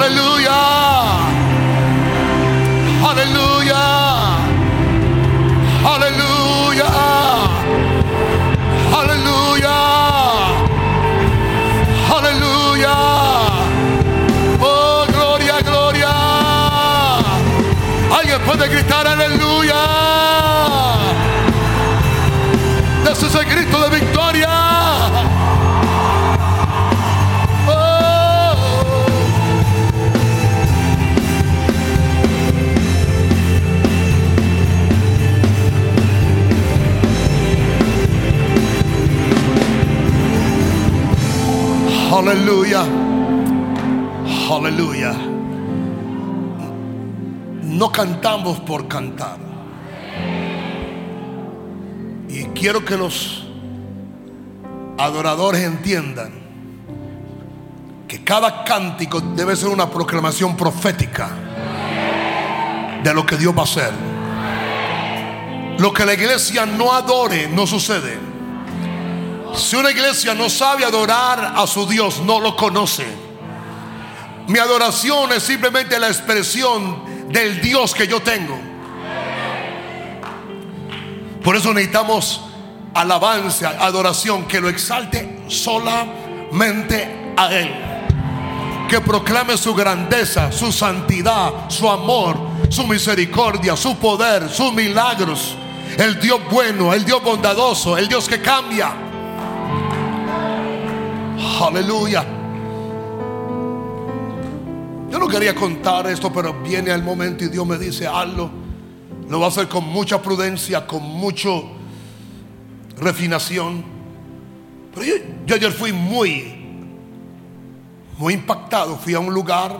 Aleluya. Aleluya. Aleluya. No cantamos por cantar. Y quiero que los adoradores entiendan que cada cántico debe ser una proclamación profética de lo que Dios va a hacer. Lo que la iglesia no adore no sucede. Si una iglesia no sabe adorar a su Dios, no lo conoce. Mi adoración es simplemente la expresión del Dios que yo tengo. Por eso necesitamos alabanza, adoración, que lo exalte solamente a Él. Que proclame su grandeza, su santidad, su amor, su misericordia, su poder, sus milagros. El Dios bueno, el Dios bondadoso, el Dios que cambia. Aleluya. Yo no quería contar esto, pero viene el momento y Dios me dice, hazlo. Lo va a hacer con mucha prudencia, con mucho refinación. Pero yo, yo ayer fui muy, muy impactado. Fui a un lugar,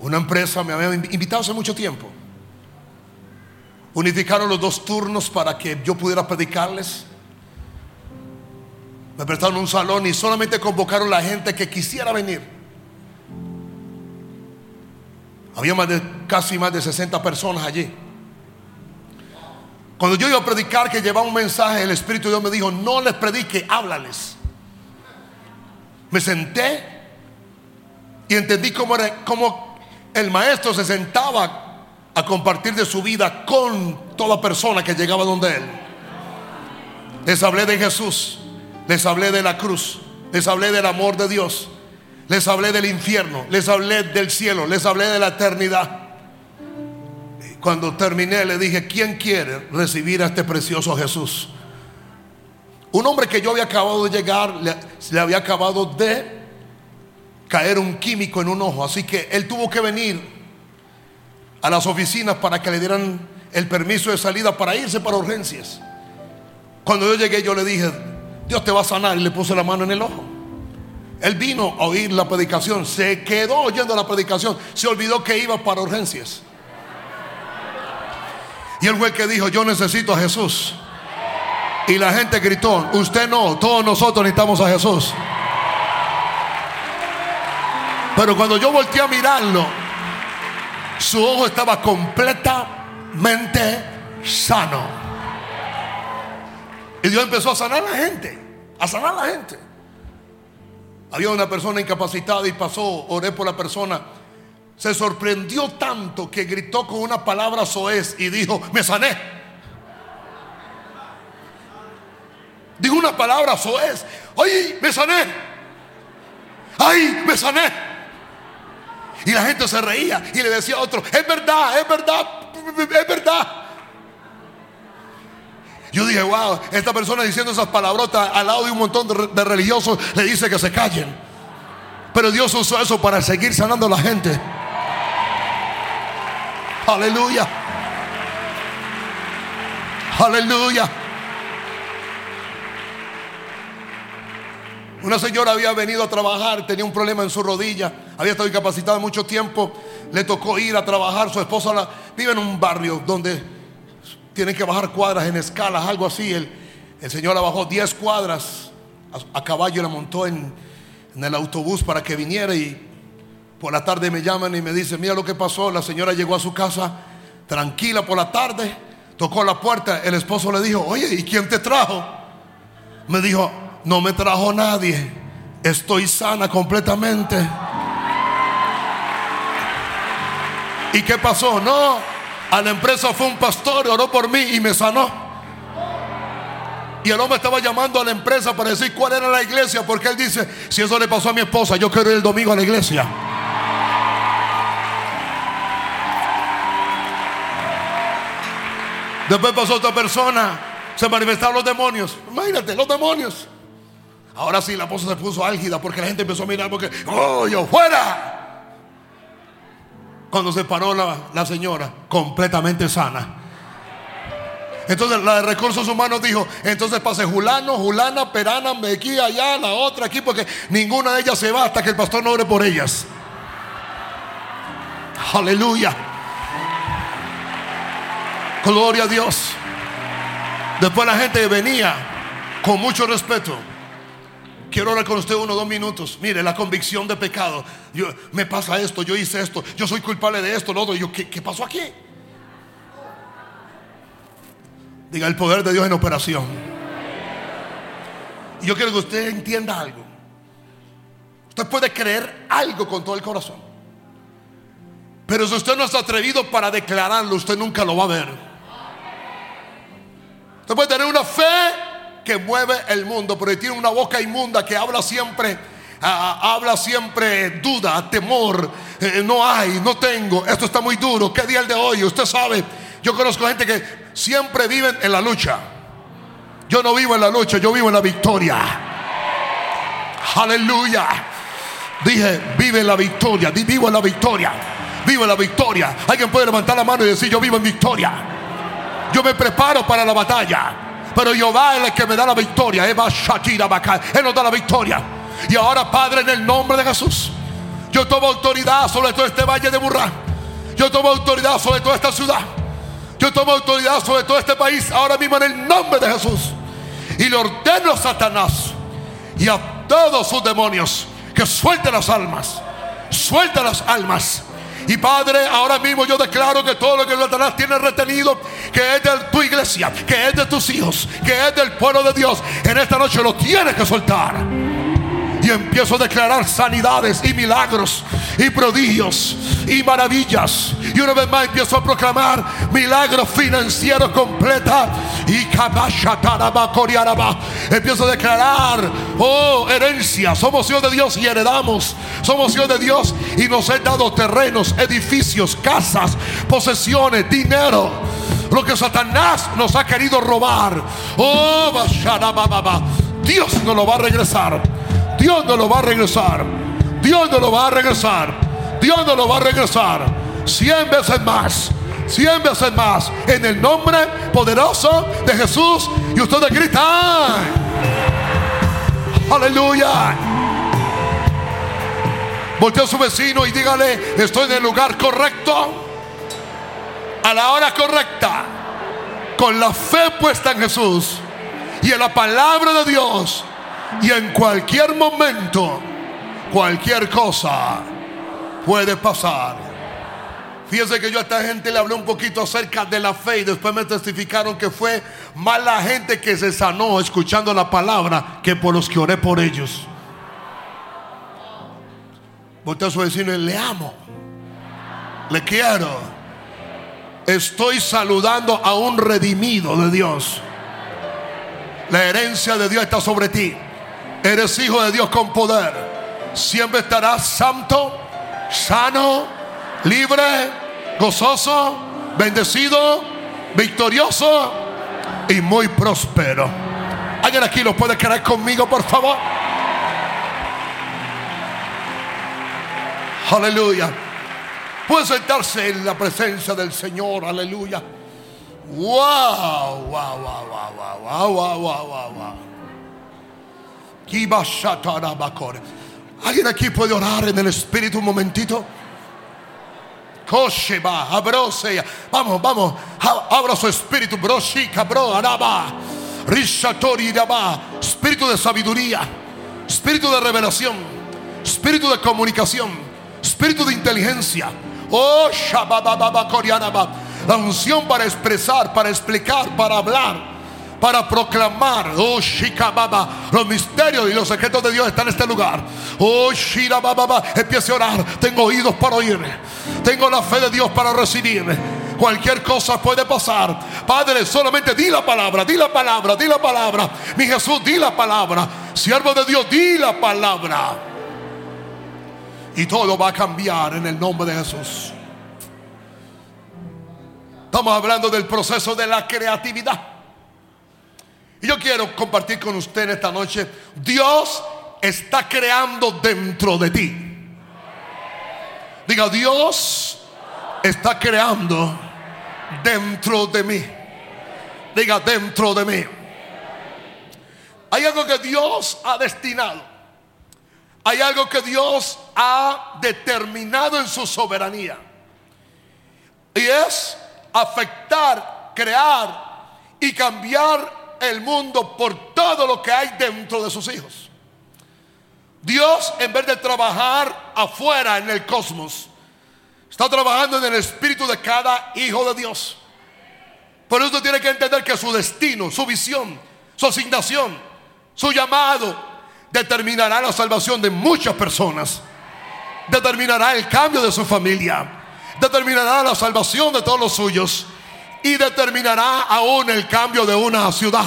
una empresa me había invitado hace mucho tiempo. Unificaron los dos turnos para que yo pudiera predicarles. Me prestaron un salón y solamente convocaron la gente que quisiera venir. Había más de, casi más de 60 personas allí. Cuando yo iba a predicar que llevaba un mensaje, el Espíritu de Dios me dijo, no les predique, háblales. Me senté y entendí cómo, era, cómo el maestro se sentaba a compartir de su vida con toda persona que llegaba donde él. Les hablé de Jesús, les hablé de la cruz, les hablé del amor de Dios, les hablé del infierno, les hablé del cielo, les hablé de la eternidad. Cuando terminé le dije, ¿quién quiere recibir a este precioso Jesús? Un hombre que yo había acabado de llegar, le, le había acabado de caer un químico en un ojo, así que él tuvo que venir a las oficinas para que le dieran el permiso de salida para irse para urgencias. Cuando yo llegué yo le dije, Dios te va a sanar y le puse la mano en el ojo. Él vino a oír la predicación, se quedó oyendo la predicación, se olvidó que iba para urgencias. Y el que dijo, yo necesito a Jesús. Y la gente gritó, usted no, todos nosotros necesitamos a Jesús. Pero cuando yo volteé a mirarlo, su ojo estaba completamente sano. Y Dios empezó a sanar a la gente, a sanar a la gente. Había una persona incapacitada y pasó, oré por la persona. Se sorprendió tanto que gritó con una palabra soez y dijo, me sané. Dijo una palabra soez, oye, me sané. Ay, me sané. Y la gente se reía y le decía a otro, es verdad, es verdad, es verdad. Yo dije, wow, esta persona diciendo esas palabrotas al lado de un montón de, religiosos le dice que se callen. Pero Dios usó eso para seguir sanando a la gente. Aleluya. Aleluya. Una señora había venido a trabajar, tenía un problema en su rodilla, había estado incapacitada mucho tiempo, le tocó ir a trabajar, su esposa vive en un barrio donde tienen que bajar cuadras en escalas, algo así. El, Señor la bajó 10 cuadras a, a, caballo, la montó en el autobús para que viniera y por la tarde me llaman y me dicen, mira lo que pasó, la señora llegó a su casa tranquila por la tarde, tocó la puerta, el esposo le dijo, oye, ¿y quién te trajo? Me dijo, no me trajo nadie, estoy sana completamente. ¿Y qué pasó? No, a la empresa fue un pastor, oró por mí y me sanó. Y el hombre estaba llamando a la empresa para decir cuál era la iglesia, porque él dice, si eso le pasó a mi esposa, yo quiero ir el domingo a la iglesia. Después pasó otra persona, se manifestaron los demonios. Imagínate, los demonios. Ahora sí, la esposa se puso álgida porque la gente empezó a mirar porque, oh, yo fuera. Cuando se paró la, señora, completamente sana. Entonces la de recursos humanos dijo, entonces pase Julano, Julana, Perana, aquí, allá, la otra aquí, porque ninguna de ellas se va hasta que el pastor no ore por ellas. Aleluya. Gloria a Dios. Después la gente venía con mucho respeto. Quiero hablar con usted uno o dos minutos. Mire, la convicción de pecado. Yo, me pasa esto, yo hice esto, yo soy culpable de esto, lo otro. Yo, ¿qué, ¿Qué pasó aquí? Diga el poder de Dios en operación. Y yo quiero que usted entienda algo. Usted puede creer algo con todo el corazón. Pero si usted no está atrevido para declararlo, usted nunca lo va a ver. Usted puede tener una fe que mueve el mundo, pero tiene una boca inmunda que habla siempre, ah, habla siempre duda, temor. Eh, no hay, no tengo. Esto está muy duro. ¿Qué día el de hoy? Usted sabe. Yo conozco gente que siempre viven en la lucha. Yo no vivo en la lucha, yo vivo en la victoria. Aleluya. Dije, vive la victoria, vivo en la victoria. Vivo en la victoria. Alguien puede levantar la mano y decir, yo vivo en victoria. Yo me preparo para la batalla. Pero Jehová es el que me da la victoria. Él nos da la victoria. Y ahora, Padre, en el nombre de Jesús, yo tomo autoridad sobre todo este valle de Burra. Yo tomo autoridad sobre toda esta ciudad. Yo tomo autoridad sobre todo este país ahora mismo en el nombre de Jesús. Y le ordeno a Satanás y a todos sus demonios que suelten las almas. Suelta las almas. Y Padre, ahora mismo yo declaro que todo lo que Satanás tiene retenido, que es de tu iglesia, que es de tus hijos, que es del pueblo de Dios, en esta noche lo tienes que soltar. Y empiezo a declarar sanidades y milagros y prodigios y maravillas. Y una vez más empiezo a proclamar milagros financieros completa. Y empiezo a declarar, oh, herencia. Somos hijos de Dios y heredamos. Somos hijos de Dios y nos he dado terrenos, edificios, casas, posesiones, dinero. Lo que Satanás nos ha querido robar. Oh, Dios nos lo va a regresar. Dios nos lo va a regresar. Dios nos lo va a regresar. Dios nos lo va a regresar. Cien veces más. Cien veces más. En el nombre poderoso de Jesús. Y ustedes gritan. Aleluya. Voltea a su vecino y dígale, estoy en el lugar correcto. A la hora correcta. Con la fe puesta en Jesús. Y en la palabra de Dios y en cualquier momento, cualquier cosa puede pasar. Fíjense que yo a esta gente le hablé un poquito acerca de la fe y después me testificaron que fue más la gente que se sanó escuchando la palabra que por los que oré por ellos. Voltea a su vecino le amo, le quiero. Estoy saludando a un redimido de Dios. La herencia de Dios está sobre ti. Eres hijo de Dios con poder. Siempre estarás santo, sano, libre, gozoso, bendecido, victorioso y muy próspero. ¿Alguien aquí lo puede creer conmigo, por favor? Aleluya. Puede sentarse en la presencia del Señor. Aleluya. Wow, wow, wow, wow, wow, wow, wow, wow, wow. ¿Alguien aquí puede orar en el Espíritu un momentito? Vamos, vamos. Abra su espíritu. Bro, bro, araba. Espíritu de sabiduría. Espíritu de revelación. Espíritu de comunicación. Espíritu de inteligencia. Oh, La unción para expresar, para explicar, para hablar para proclamar oh Shikababa los misterios y los secretos de Dios están en este lugar. Oh Shirababa empiece a orar. Tengo oídos para oír. Tengo la fe de Dios para recibir. Cualquier cosa puede pasar. Padre solamente di la palabra di la palabra di la palabra. Mi Jesús di la palabra. Siervo de Dios di la palabra. Y todo va a cambiar en el nombre de Jesús. Estamos hablando del proceso de la creatividad. Y yo quiero compartir con usted en esta noche, Dios está creando dentro de ti. Diga, Dios está creando dentro de mí. Diga, dentro de mí. Hay algo que Dios ha destinado. Hay algo que Dios ha determinado en su soberanía. Y es afectar, crear y cambiar el mundo por todo lo que hay dentro de sus hijos. Dios, en vez de trabajar afuera en el cosmos, está trabajando en el espíritu de cada hijo de Dios. Por eso tiene que entender que su destino, su visión, su asignación, su llamado, determinará la salvación de muchas personas. Determinará el cambio de su familia determinará la salvación de todos los suyos y determinará aún el cambio de una ciudad.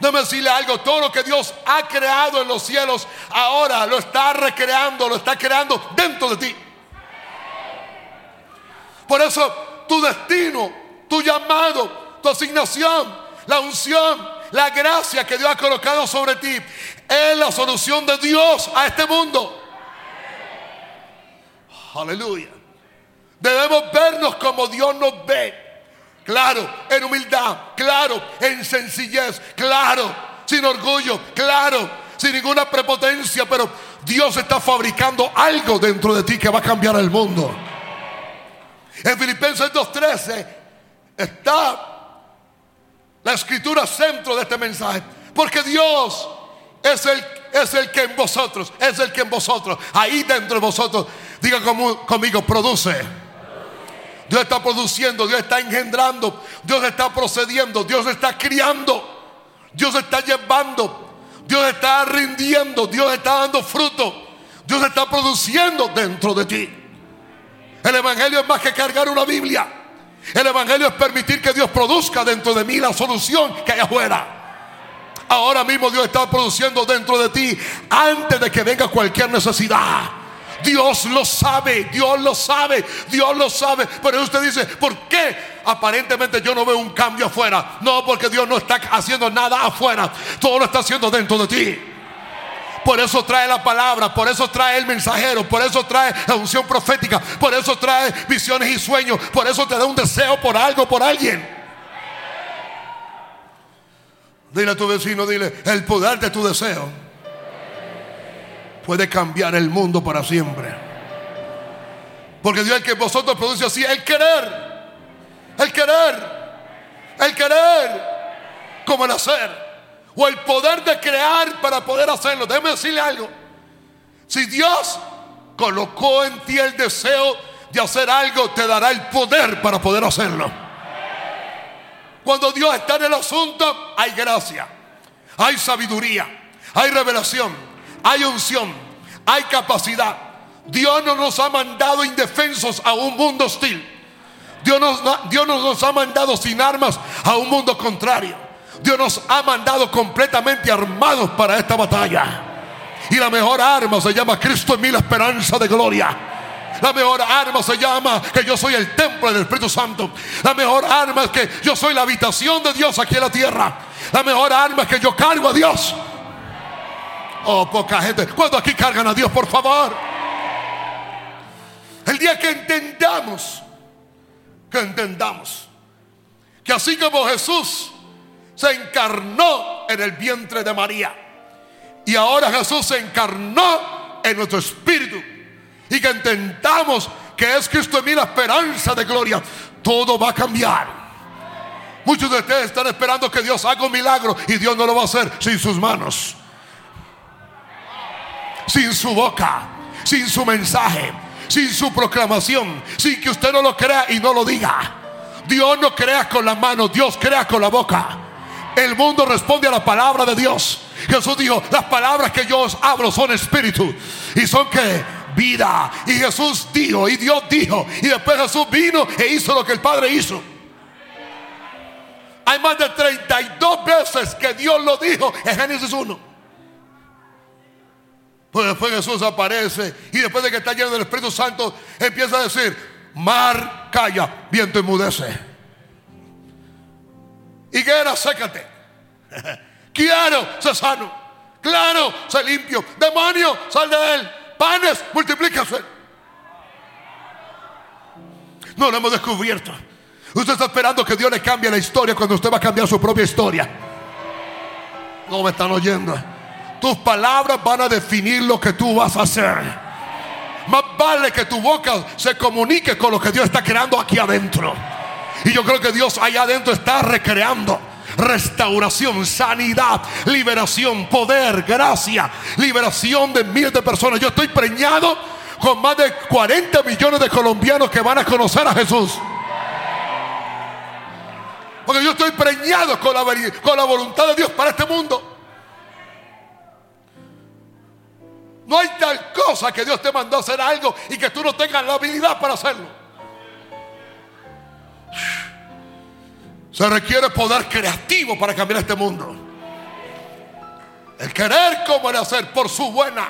Déjame decirle algo, todo lo que Dios ha creado en los cielos ahora lo está recreando, lo está creando dentro de ti. Por eso tu destino, tu llamado, tu asignación, la unción, la gracia que Dios ha colocado sobre ti es la solución de Dios a este mundo. Aleluya. Debemos vernos como Dios nos ve. Claro, en humildad, claro, en sencillez, claro, sin orgullo, claro, sin ninguna prepotencia, pero Dios está fabricando algo dentro de ti que va a cambiar el mundo. En Filipenses 2.13 está la escritura centro de este mensaje, porque Dios es el, es el que en vosotros, es el que en vosotros, ahí dentro de vosotros, diga conmigo, produce Dios está produciendo, Dios está engendrando, Dios está procediendo, Dios está criando, Dios está llevando, Dios está rindiendo, Dios está dando fruto, Dios está produciendo dentro de ti. El Evangelio es más que cargar una Biblia. El Evangelio es permitir que Dios produzca dentro de mí la solución que hay afuera. Ahora mismo Dios está produciendo dentro de ti antes de que venga cualquier necesidad. Dios lo sabe, Dios lo sabe, Dios lo sabe. Pero usted dice, ¿por qué aparentemente yo no veo un cambio afuera? No, porque Dios no está haciendo nada afuera, todo lo está haciendo dentro de ti. Por eso trae la palabra, por eso trae el mensajero, por eso trae la unción profética, por eso trae visiones y sueños, por eso te da un deseo por algo, por alguien. Dile a tu vecino, dile, el poder de tu deseo puede cambiar el mundo para siempre. Porque Dios el que vosotros produce así, el querer, el querer, el querer, como el hacer, o el poder de crear para poder hacerlo. Déjeme decirle algo. Si Dios colocó en ti el deseo de hacer algo, te dará el poder para poder hacerlo. Cuando Dios está en el asunto, hay gracia, hay sabiduría, hay revelación, hay unción, hay capacidad. Dios no nos ha mandado indefensos a un mundo hostil. Dios, Dios nos ha mandado sin armas a un mundo contrario. Dios nos ha mandado completamente armados para esta batalla. Y la mejor arma se llama Cristo en mí, la esperanza de gloria. La mejor arma se llama que yo soy el templo del Espíritu Santo. La mejor arma es que yo soy la habitación de Dios aquí en la tierra. La mejor arma es que yo cargo a Dios. Oh, poca gente. ¿Cuándo aquí cargan a Dios, por favor? El día que entendamos, que entendamos, que así como Jesús se encarnó en el vientre de María, y ahora Jesús se encarnó en nuestro espíritu, y que entendamos que es Cristo en mí la esperanza de gloria, todo va a cambiar. Muchos de ustedes están esperando que Dios haga un milagro y Dios no lo va a hacer sin sus manos sin su boca, sin su mensaje, sin su proclamación, sin que usted no lo crea y no lo diga. Dios no crea con la mano, Dios crea con la boca. El mundo responde a la palabra de Dios. Jesús dijo, las palabras que yo os hablo son espíritu y son que vida. Y Jesús dijo, y Dios dijo, y después Jesús vino e hizo lo que el Padre hizo. Hay más de 32 veces que Dios lo dijo en Génesis 1. Pues después Jesús aparece y después de que está lleno del Espíritu Santo empieza a decir, mar calla, viento enmudece. Higuera, sécate. Quiero, se sano. Claro, se limpio. Demonio, sal de él. Panes, multiplícase. No lo hemos descubierto. Usted está esperando que Dios le cambie la historia cuando usted va a cambiar su propia historia. No me están oyendo. Tus palabras van a definir lo que tú vas a hacer. Más vale que tu boca se comunique con lo que Dios está creando aquí adentro. Y yo creo que Dios allá adentro está recreando restauración, sanidad, liberación, poder, gracia, liberación de miles de personas. Yo estoy preñado con más de 40 millones de colombianos que van a conocer a Jesús. Porque yo estoy preñado con la, con la voluntad de Dios para este mundo. No hay tal cosa que Dios te mandó a hacer algo y que tú no tengas la habilidad para hacerlo. Se requiere poder creativo para cambiar este mundo. El querer como el hacer por su buena,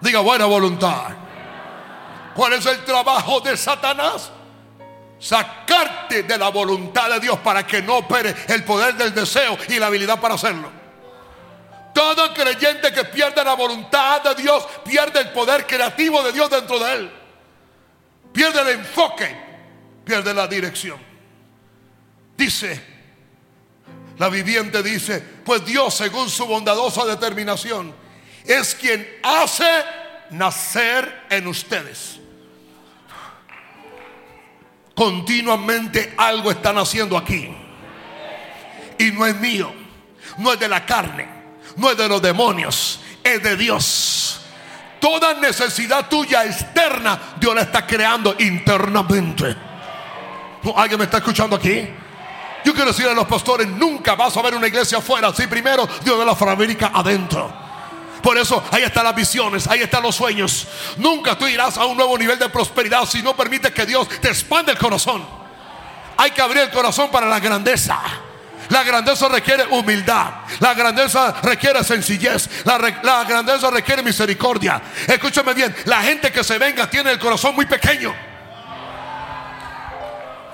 diga buena voluntad. ¿Cuál es el trabajo de Satanás? Sacarte de la voluntad de Dios para que no opere el poder del deseo y la habilidad para hacerlo. Todo creyente que pierde la voluntad de Dios pierde el poder creativo de Dios dentro de él. Pierde el enfoque, pierde la dirección. Dice, la viviente dice, pues Dios según su bondadosa determinación es quien hace nacer en ustedes. Continuamente algo están haciendo aquí. Y no es mío, no es de la carne, no es de los demonios, es de Dios. Toda necesidad tuya externa, Dios la está creando internamente. ¿Alguien me está escuchando aquí? Yo quiero decirle a los pastores, nunca vas a ver una iglesia afuera. Si primero Dios de la fabrica adentro. Por eso ahí están las visiones, ahí están los sueños. Nunca tú irás a un nuevo nivel de prosperidad si no permites que Dios te expande el corazón. Hay que abrir el corazón para la grandeza. La grandeza requiere humildad. La grandeza requiere sencillez. La, la, grandeza requiere misericordia. Escúchame bien. La gente que se venga tiene el corazón muy pequeño.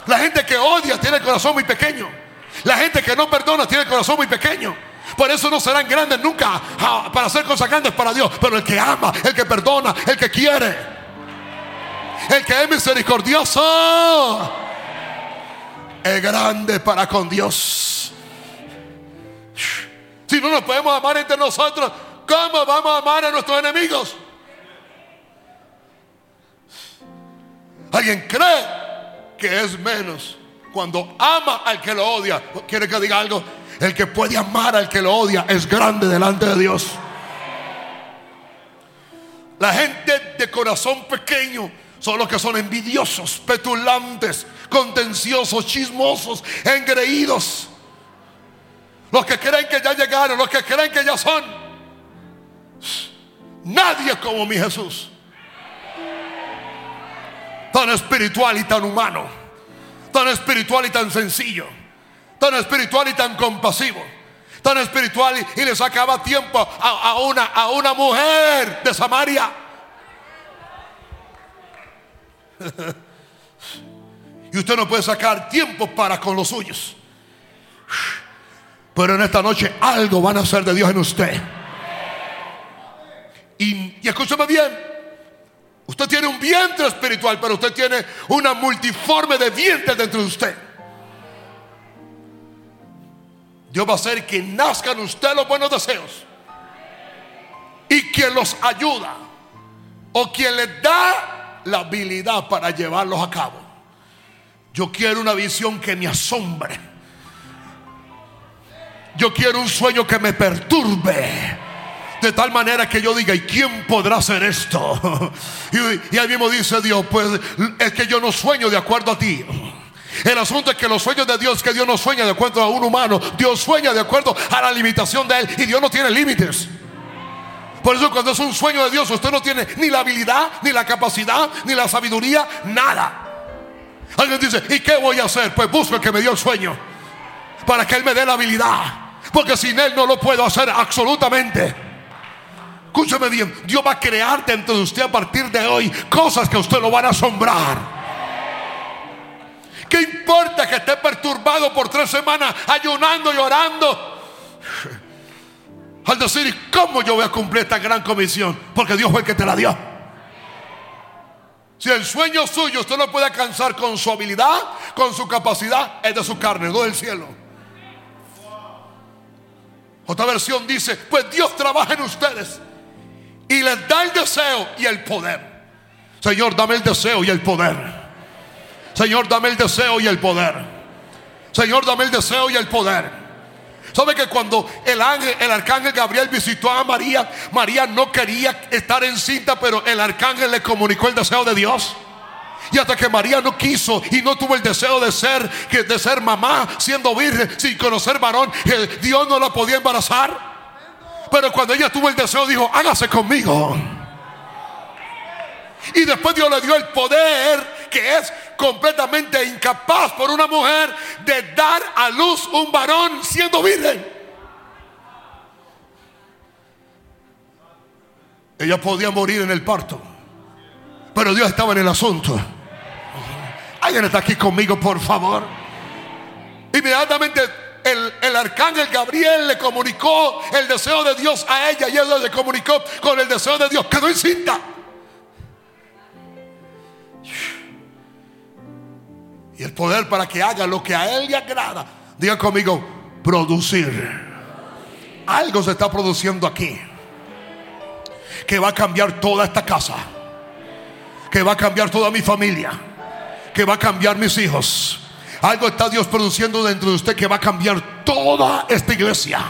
La gente que odia tiene el corazón muy pequeño. La gente que no perdona tiene el corazón muy pequeño. Por eso no serán grandes nunca ah, para hacer cosas grandes para Dios. Pero el que ama, el que perdona, el que quiere, el que es misericordioso, es grande para con Dios. Si no nos podemos amar entre nosotros, ¿cómo vamos a amar a nuestros enemigos? ¿Alguien cree que es menos cuando ama al que lo odia. ¿Quiere que diga algo? El que puede amar al que lo odia es grande delante de Dios. La gente de corazón pequeño son los que son envidiosos, petulantes, contenciosos, chismosos, engreídos. Los que creen que ya llegaron, los que creen que ya son. Nadie como mi Jesús tan espiritual y tan humano, tan espiritual y tan sencillo, tan espiritual y tan compasivo, tan espiritual y, le sacaba tiempo a, una, a una mujer de Samaria. y usted no puede sacar tiempo para con los suyos. Pero en esta noche algo van a hacer de Dios en usted. Y, y escúchame bien, Usted tiene un vientre espiritual, pero usted tiene una multiforme de vientres dentro de usted. Dios va a hacer que nazcan usted los buenos deseos. Y quien los ayuda. O quien les da la habilidad para llevarlos a cabo. Yo quiero una visión que me asombre. Yo quiero un sueño que me perturbe de tal manera que yo diga, ¿y quién podrá hacer esto? Y, y ahí mismo dice Dios, pues es que yo no sueño de acuerdo a ti. El asunto es que los sueños de Dios, que Dios no sueña de acuerdo a un humano, Dios sueña de acuerdo a la limitación de Él y Dios no tiene límites. Por eso cuando es un sueño de Dios, usted no tiene ni la habilidad, ni la capacidad, ni la sabiduría, nada. Alguien dice, ¿y qué voy a hacer? Pues busco el que me dio el sueño, para que Él me dé la habilidad. Porque sin Él no lo puedo hacer absolutamente. Escúcheme bien, Dios va a crear dentro de usted a partir de hoy cosas que a usted lo van a asombrar. ¿Qué importa que esté perturbado por tres semanas ayunando y orando? Al decir, ¿cómo yo voy a cumplir esta gran comisión? Porque Dios fue el que te la dio. Si el sueño suyo usted lo puede alcanzar con su habilidad, con su capacidad, es de su carne, no del cielo. Otra versión dice, pues Dios trabaja en ustedes y les da el deseo y el poder. Señor, dame el deseo y el poder. Señor, dame el deseo y el poder. Señor, dame el deseo y el poder. ¿Sabe que cuando el ángel, el arcángel Gabriel visitó a María, María no quería estar encinta, pero el arcángel le comunicó el deseo de Dios? Y hasta que María no quiso y no tuvo el deseo de ser, de ser mamá, siendo virgen, sin conocer varón, Dios no la podía embarazar. Pero cuando ella tuvo el deseo, dijo, hágase conmigo. Y después Dios le dio el poder que es completamente incapaz por una mujer de dar a luz un varón siendo virgen. Ella podía morir en el parto, pero Dios estaba en el asunto. Alguien está aquí conmigo, por favor. Inmediatamente el, el, arcángel Gabriel le comunicó el deseo de Dios a ella y ella le comunicó con el deseo de Dios. Quedó encinta. Y el poder para que haga lo que a Él le agrada. Diga conmigo, producir. Algo se está produciendo aquí. Que va a cambiar toda esta casa. Que va a cambiar toda mi familia. Que va a cambiar mis hijos. Algo está Dios produciendo dentro de usted que va a cambiar toda esta iglesia.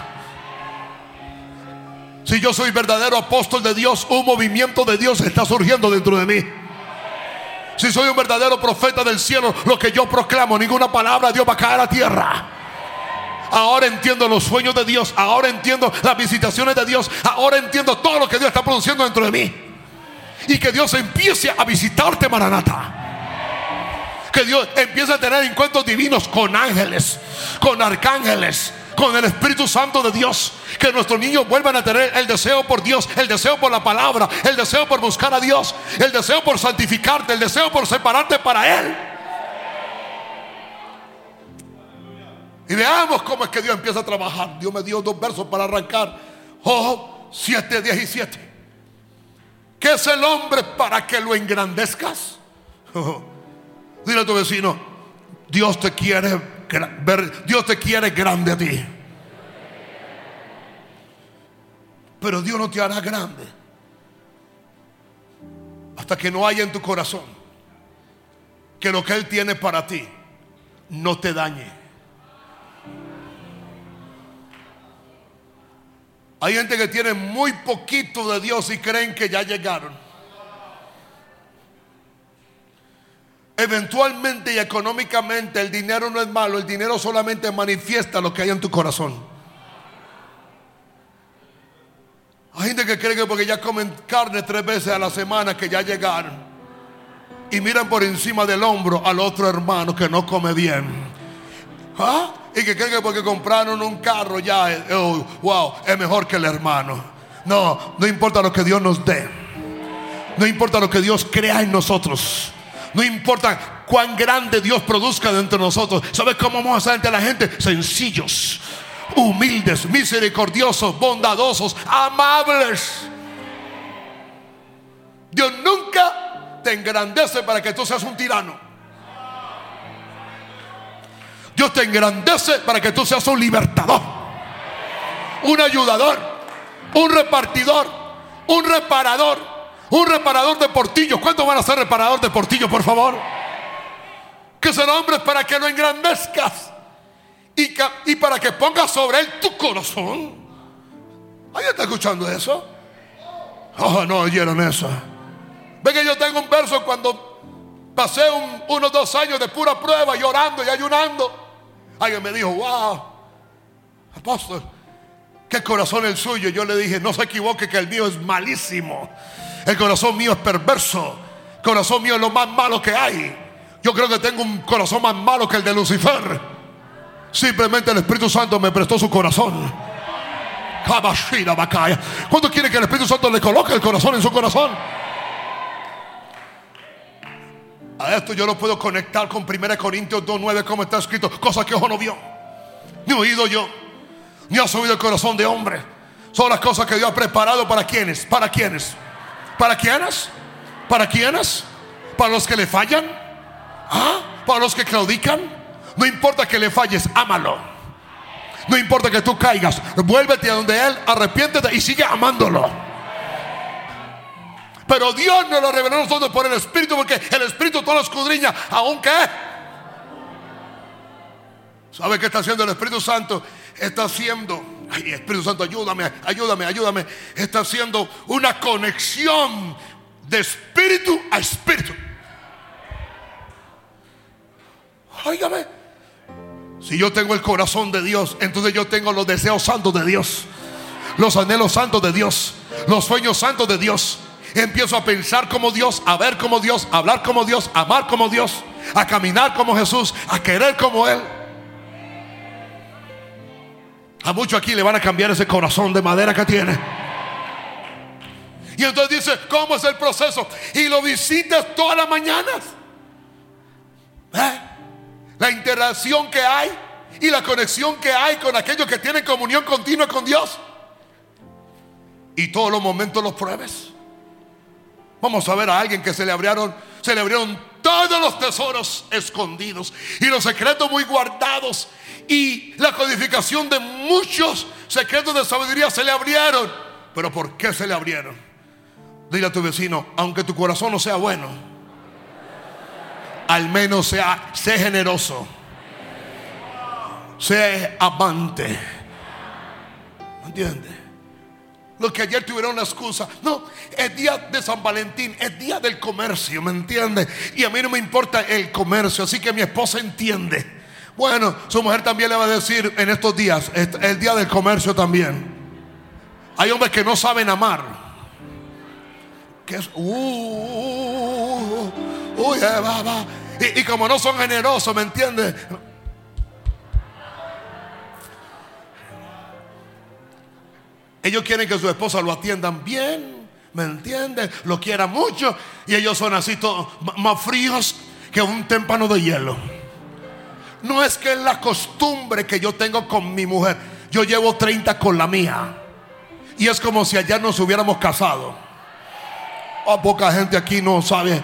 Si yo soy verdadero apóstol de Dios, un movimiento de Dios está surgiendo dentro de mí. Si soy un verdadero profeta del cielo, lo que yo proclamo, ninguna palabra de Dios va a caer a tierra. Ahora entiendo los sueños de Dios. Ahora entiendo las visitaciones de Dios. Ahora entiendo todo lo que Dios está produciendo dentro de mí. Y que Dios empiece a visitarte, Maranata. Que Dios empiece a tener encuentros divinos con ángeles, con arcángeles, con el Espíritu Santo de Dios. Que nuestros niños vuelvan a tener el deseo por Dios, el deseo por la palabra, el deseo por buscar a Dios, el deseo por santificarte, el deseo por separarte para Él. Y veamos cómo es que Dios empieza a trabajar. Dios me dio dos versos para arrancar. Oh, 7, 17. ¿Qué es el hombre para que lo engrandezcas? dile a tu vecino, Dios te quiere ver, Dios te quiere grande a ti. Pero Dios no te hará grande hasta que no haya en tu corazón que lo que Él tiene para ti no te dañe. Hay gente que tiene muy poquito de Dios y creen que ya llegaron. Eventualmente y económicamente el dinero no es malo, el dinero solamente manifiesta lo que hay en tu corazón. Hay gente que cree que porque ya comen carne tres veces a la semana que ya llegaron. Y miran por encima del hombro al otro hermano que no come bien. ¿Ah? Y que creen que porque compraron un carro ya, oh, wow, es mejor que el hermano. No, no importa lo que Dios nos dé. No importa lo que Dios crea en nosotros. No importa cuán grande Dios produzca dentro de nosotros. ¿Sabes cómo vamos a estar ante la gente? Sencillos, humildes, misericordiosos, bondadosos, amables. Dios nunca te engrandece para que tú seas un tirano. Dios te engrandece para que tú seas un libertador, un ayudador, un repartidor, un reparador un reparador de portillos. ¿Cuántos van a ser reparador de portillos, por favor? Que se nombre para que lo engrandezcas. Y, para que pongas sobre él tu corazón. ¿Alguien está escuchando eso? Oh, no oyeron eso. Ve que yo tengo un verso cuando Pasé unos dos años de pura prueba, llorando y ayunando. Alguien me dijo, wow, apóstol, qué corazón el suyo. Yo le dije, no se equivoque que el mío es malísimo. El corazón mío es perverso. El corazón mío es lo más malo que hay. Yo creo que tengo un corazón más malo que el de Lucifer. Simplemente el Espíritu Santo me prestó su corazón. ¿Cuánto quiere que el Espíritu Santo le coloque el corazón en su corazón? A esto yo lo puedo conectar con 1 Corintios 2.9 como está escrito. Cosa que ojo no vio. Ni oído yo. Ni ha subido el corazón de hombre. Son las cosas que Dios ha preparado para quienes. ¿Para quienes? ¿Para quiénes? ¿Para quiénes? ¿Para los que le fallan? ¿Ah? ¿Para los que claudican? No importa que le falles, ámalo. No importa que tú caigas, vuélvete a donde Él, arrepiéntete y sigue amándolo. Pero Dios nos lo reveló a nosotros por el Espíritu, porque el Espíritu todo lo escudriña, aunque. ¿Sabe qué está haciendo el Espíritu Santo? Está haciendo, ay, Espíritu Santo, ayúdame, ayúdame, ayúdame. Está haciendo una conexión de espíritu a espíritu. Óigame, si yo tengo el corazón de Dios, entonces yo tengo los deseos santos de Dios, los anhelos santos de Dios, los sueños santos de Dios. Empiezo a pensar como Dios, a ver como Dios, a hablar como Dios, a amar como Dios, a caminar como Jesús, a querer como Él. A muchos aquí le van a cambiar ese corazón de madera que tiene. Y entonces dice, ¿cómo es el proceso? Y lo visitas todas las mañanas. ¿Eh? La interacción que hay y la conexión que hay con aquellos que tienen comunión continua con Dios. Y todos los momentos los pruebes. Vamos a ver a alguien que se le abrieron, se le abrieron todos los tesoros escondidos y los secretos muy guardados y la codificación de muchos secretos de sabiduría se le abrieron. Pero ¿por qué se le abrieron? Dile a tu vecino, aunque tu corazón no sea bueno, al menos sea, generoso, sé amante. ¿Entiendes? Los que ayer tuvieron una excusa. No, es día de San Valentín, es día del comercio, ¿me entiende? Y a mí no me importa el comercio, así que mi esposa entiende. Bueno, su mujer también le va a decir en estos días, el día del comercio también. Hay hombres que no saben amar. Que es, uh, uh, uh, y, y como no son generosos, ¿me entiende? Ellos quieren que su esposa lo atiendan bien, ¿me entiendes? Lo quieran mucho. Y ellos son así todos más fríos que un témpano de hielo. No es que es la costumbre que yo tengo con mi mujer. Yo llevo 30 con la mía. Y es como si ayer nos hubiéramos casado. Oh, poca gente aquí no sabe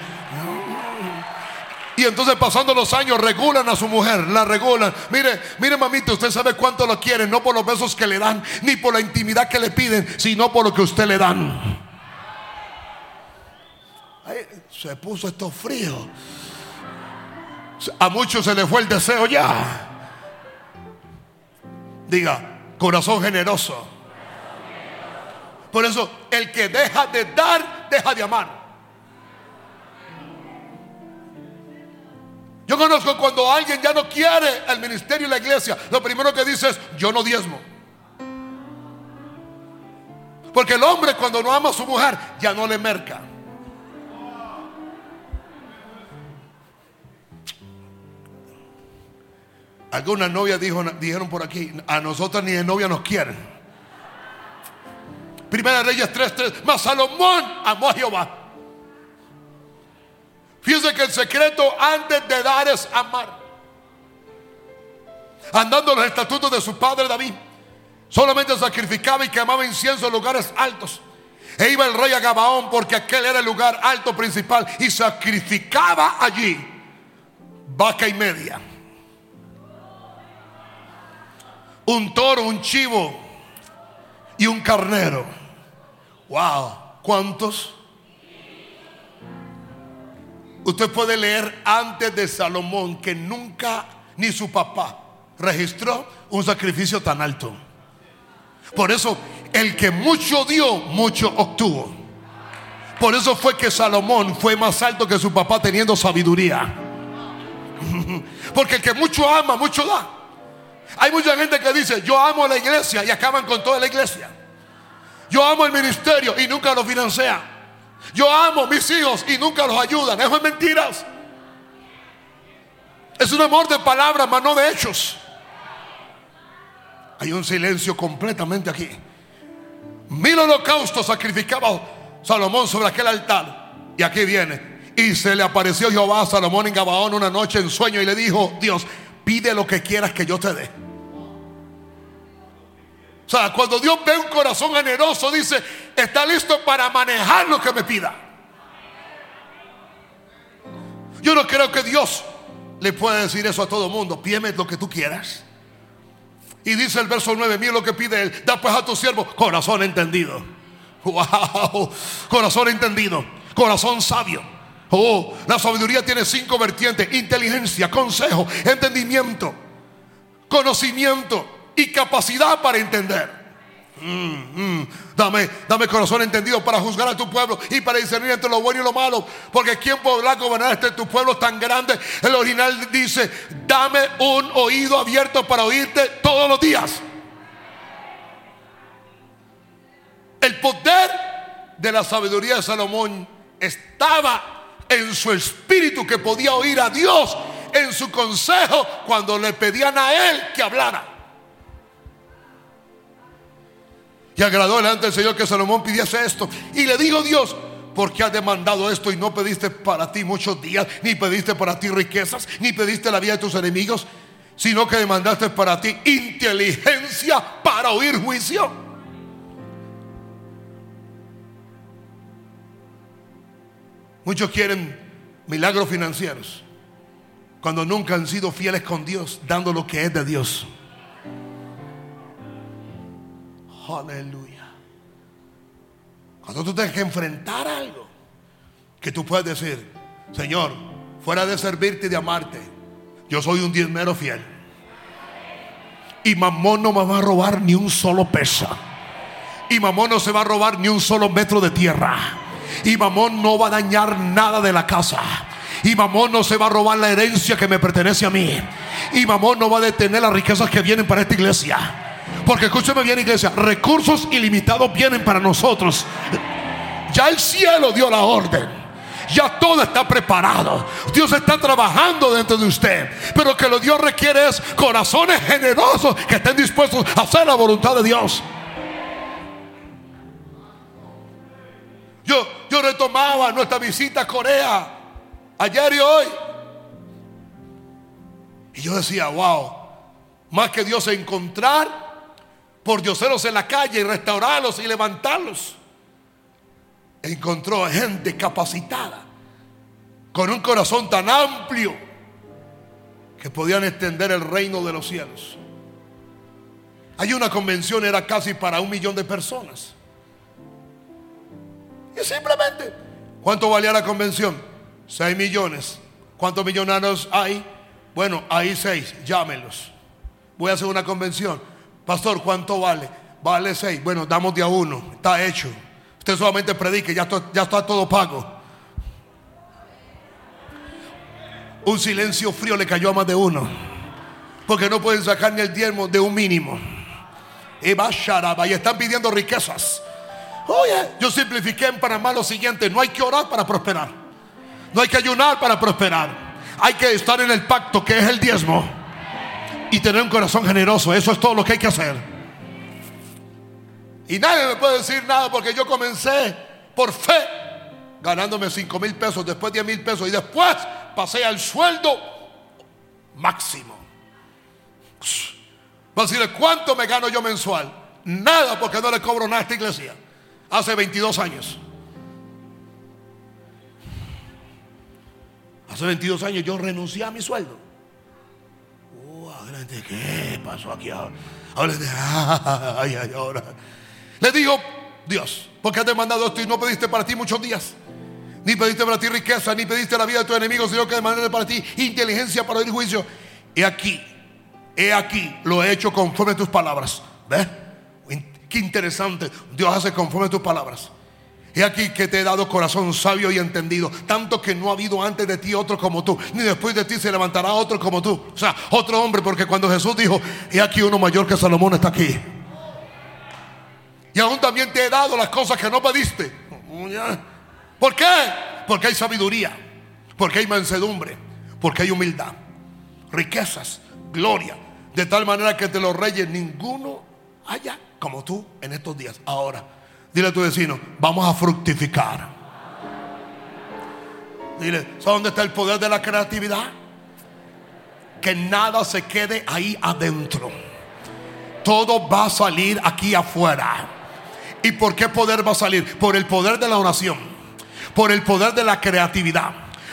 y entonces pasando los años regulan a su mujer, la regulan. Mire, mire mamita, usted sabe cuánto lo quiere, no por los besos que le dan, ni por la intimidad que le piden, sino por lo que usted le dan. se puso esto frío. A muchos se le fue el deseo ya. Diga, corazón generoso. Por eso, el que deja de dar, deja de amar. Yo conozco cuando alguien ya no quiere el ministerio y la iglesia, lo primero que dice es, yo no diezmo. Porque el hombre cuando no ama a su mujer, ya no le merca. Algunas novias dijeron por aquí, a nosotras ni de novia nos quieren. Primera Reyes 3:3, más Salomón amó a Jehová Fíjense que el secreto antes de dar es amar. Andando los estatutos de su padre David, solamente sacrificaba y quemaba incienso en lugares altos. E iba el rey a Gabaón porque aquel era el lugar alto principal y sacrificaba allí vaca y media. Un toro, un chivo y un carnero. Wow, ¿cuántos? Usted puede leer antes de Salomón que nunca ni su papá registró un sacrificio tan alto. Por eso, el que mucho dio, mucho obtuvo. Por eso fue que Salomón fue más alto que su papá teniendo sabiduría. Porque el que mucho ama, mucho da. Hay mucha gente que dice, yo amo la iglesia y acaban con toda la iglesia. Yo amo el ministerio y nunca lo financia. Yo amo mis hijos y nunca los ayudan. Eso es mentiras. Es un amor de palabras, mas no de hechos. Hay un silencio completamente aquí. Mil holocaustos sacrificaba Salomón sobre aquel altar. Y aquí viene. Y se le apareció Jehová a Salomón en Gabaón una noche en sueño y le dijo, Dios, pide lo que quieras que yo te dé. O sea, cuando Dios ve un corazón generoso, dice, está listo para manejar lo que me pida. Yo no creo que Dios le pueda decir eso a todo mundo. Pídeme lo que tú quieras. Y dice el verso 9, mira lo que pide él. Da pues a tu siervo corazón entendido. Wow, corazón entendido, corazón sabio. Oh, la sabiduría tiene cinco vertientes: inteligencia, consejo, entendimiento, conocimiento y capacidad para entender. Mm, mm. Dame, dame corazón entendido para juzgar a tu pueblo y para discernir entre lo bueno y lo malo. Porque ¿quién podrá gobernar este tu pueblo tan grande? El original dice, dame un oído abierto para oírte todos los días. El poder de la sabiduría de Salomón estaba en su espíritu que podía oír a Dios en su consejo cuando le pedían a él que hablara. Y agradó delante del Señor que Salomón pidiese esto. Y le dijo Dios, ¿por qué has demandado esto y no pediste para ti muchos días, ni pediste para ti riquezas, ni pediste la vida de tus enemigos, sino que demandaste para ti inteligencia para oír juicio? Muchos quieren milagros financieros cuando nunca han sido fieles con Dios, dando lo que es de Dios. Aleluya. Cuando tú tienes que enfrentar algo, que tú puedes decir, Señor, fuera de servirte y de amarte, yo soy un diezmero fiel. Y mamón no me va a robar ni un solo peso. Y mamón no se va a robar ni un solo metro de tierra. Y mamón no va a dañar nada de la casa. Y mamón no se va a robar la herencia que me pertenece a mí. Y mamón no va a detener las riquezas que vienen para esta iglesia. Porque escúcheme bien, iglesia, recursos ilimitados vienen para nosotros. Ya el cielo dio la orden. Ya todo está preparado. Dios está trabajando dentro de usted. Pero que lo Dios requiere es corazones generosos que estén dispuestos a hacer la voluntad de Dios. Yo, yo retomaba nuestra visita a Corea ayer y hoy. Y yo decía, wow, más que Dios encontrar por dioseros en la calle y restaurarlos y levantarlos. Encontró gente capacitada, con un corazón tan amplio, que podían extender el reino de los cielos. Hay una convención, era casi para un millón de personas. Y simplemente, ¿cuánto valía la convención? Seis millones. ¿Cuántos millonarios hay? Bueno, hay seis, llámenlos. Voy a hacer una convención. Pastor, ¿cuánto vale? Vale seis. Bueno, damos de a uno. Está hecho. Usted solamente predique, ya, ya está todo pago. Un silencio frío le cayó a más de uno. Porque no pueden sacar ni el diezmo de un mínimo. Y va y están pidiendo riquezas. Oye, yo simplifiqué en Panamá lo siguiente: no hay que orar para prosperar, no hay que ayunar para prosperar, hay que estar en el pacto que es el diezmo y tener un corazón generoso. Eso es todo lo que hay que hacer. Y nadie me puede decir nada porque yo comencé por fe ganándome 5 mil pesos, después 10 mil pesos y después pasé al sueldo máximo. Va a decirle, ¿cuánto me gano yo mensual? Nada porque no le cobro nada a esta iglesia. Hace 22 años. Hace 22 años yo renuncié a mi sueldo. ¿Qué pasó aquí ahora? ahora. Le digo, Dios, ¿por qué has demandado esto y no pediste para ti muchos días? Ni pediste para ti riqueza, ni pediste la vida de tus enemigos, sino que demandaste para ti inteligencia para el juicio. He aquí, he aquí, lo he hecho conforme a tus palabras. ¿Ves? Qué interesante. Dios hace conforme a tus palabras. He aquí que te he dado corazón sabio y entendido, tanto que no ha habido antes de ti otro como tú, ni después de ti se levantará otro como tú. O sea, otro hombre, porque cuando Jesús dijo, he aquí uno mayor que Salomón está aquí. Y aún también te he dado las cosas que no pediste. ¿Por qué? Porque hay sabiduría, porque hay mansedumbre, porque hay humildad, riquezas, gloria, de tal manera que de los reyes ninguno haya como tú en estos días. Ahora, dile a tu vecino, vamos a fructificar. Dile, ¿sabes dónde está el poder de la creatividad? Que nada se quede ahí adentro. Todo va a salir aquí afuera. ¿Y por qué poder va a salir? Por el poder de la oración, por el poder de la creatividad,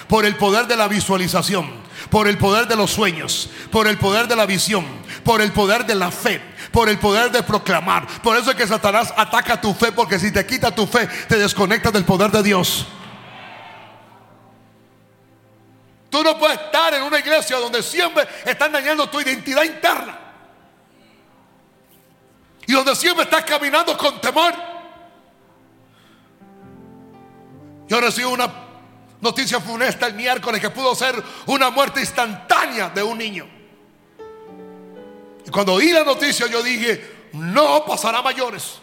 por el poder de la visualización, por el poder de los sueños, por el poder de la visión, por el poder de la fe, por el poder de proclamar. Por eso es que Satanás ataca tu fe, porque si te quita tu fe, te desconectas del poder de Dios. Tú no puedes estar en una iglesia donde siempre están dañando tu identidad interna. Y donde siempre estás caminando con temor. Yo recibo una noticia funesta el miércoles que pudo ser una muerte instantánea de un niño. Y cuando oí la noticia yo dije, no pasará mayores.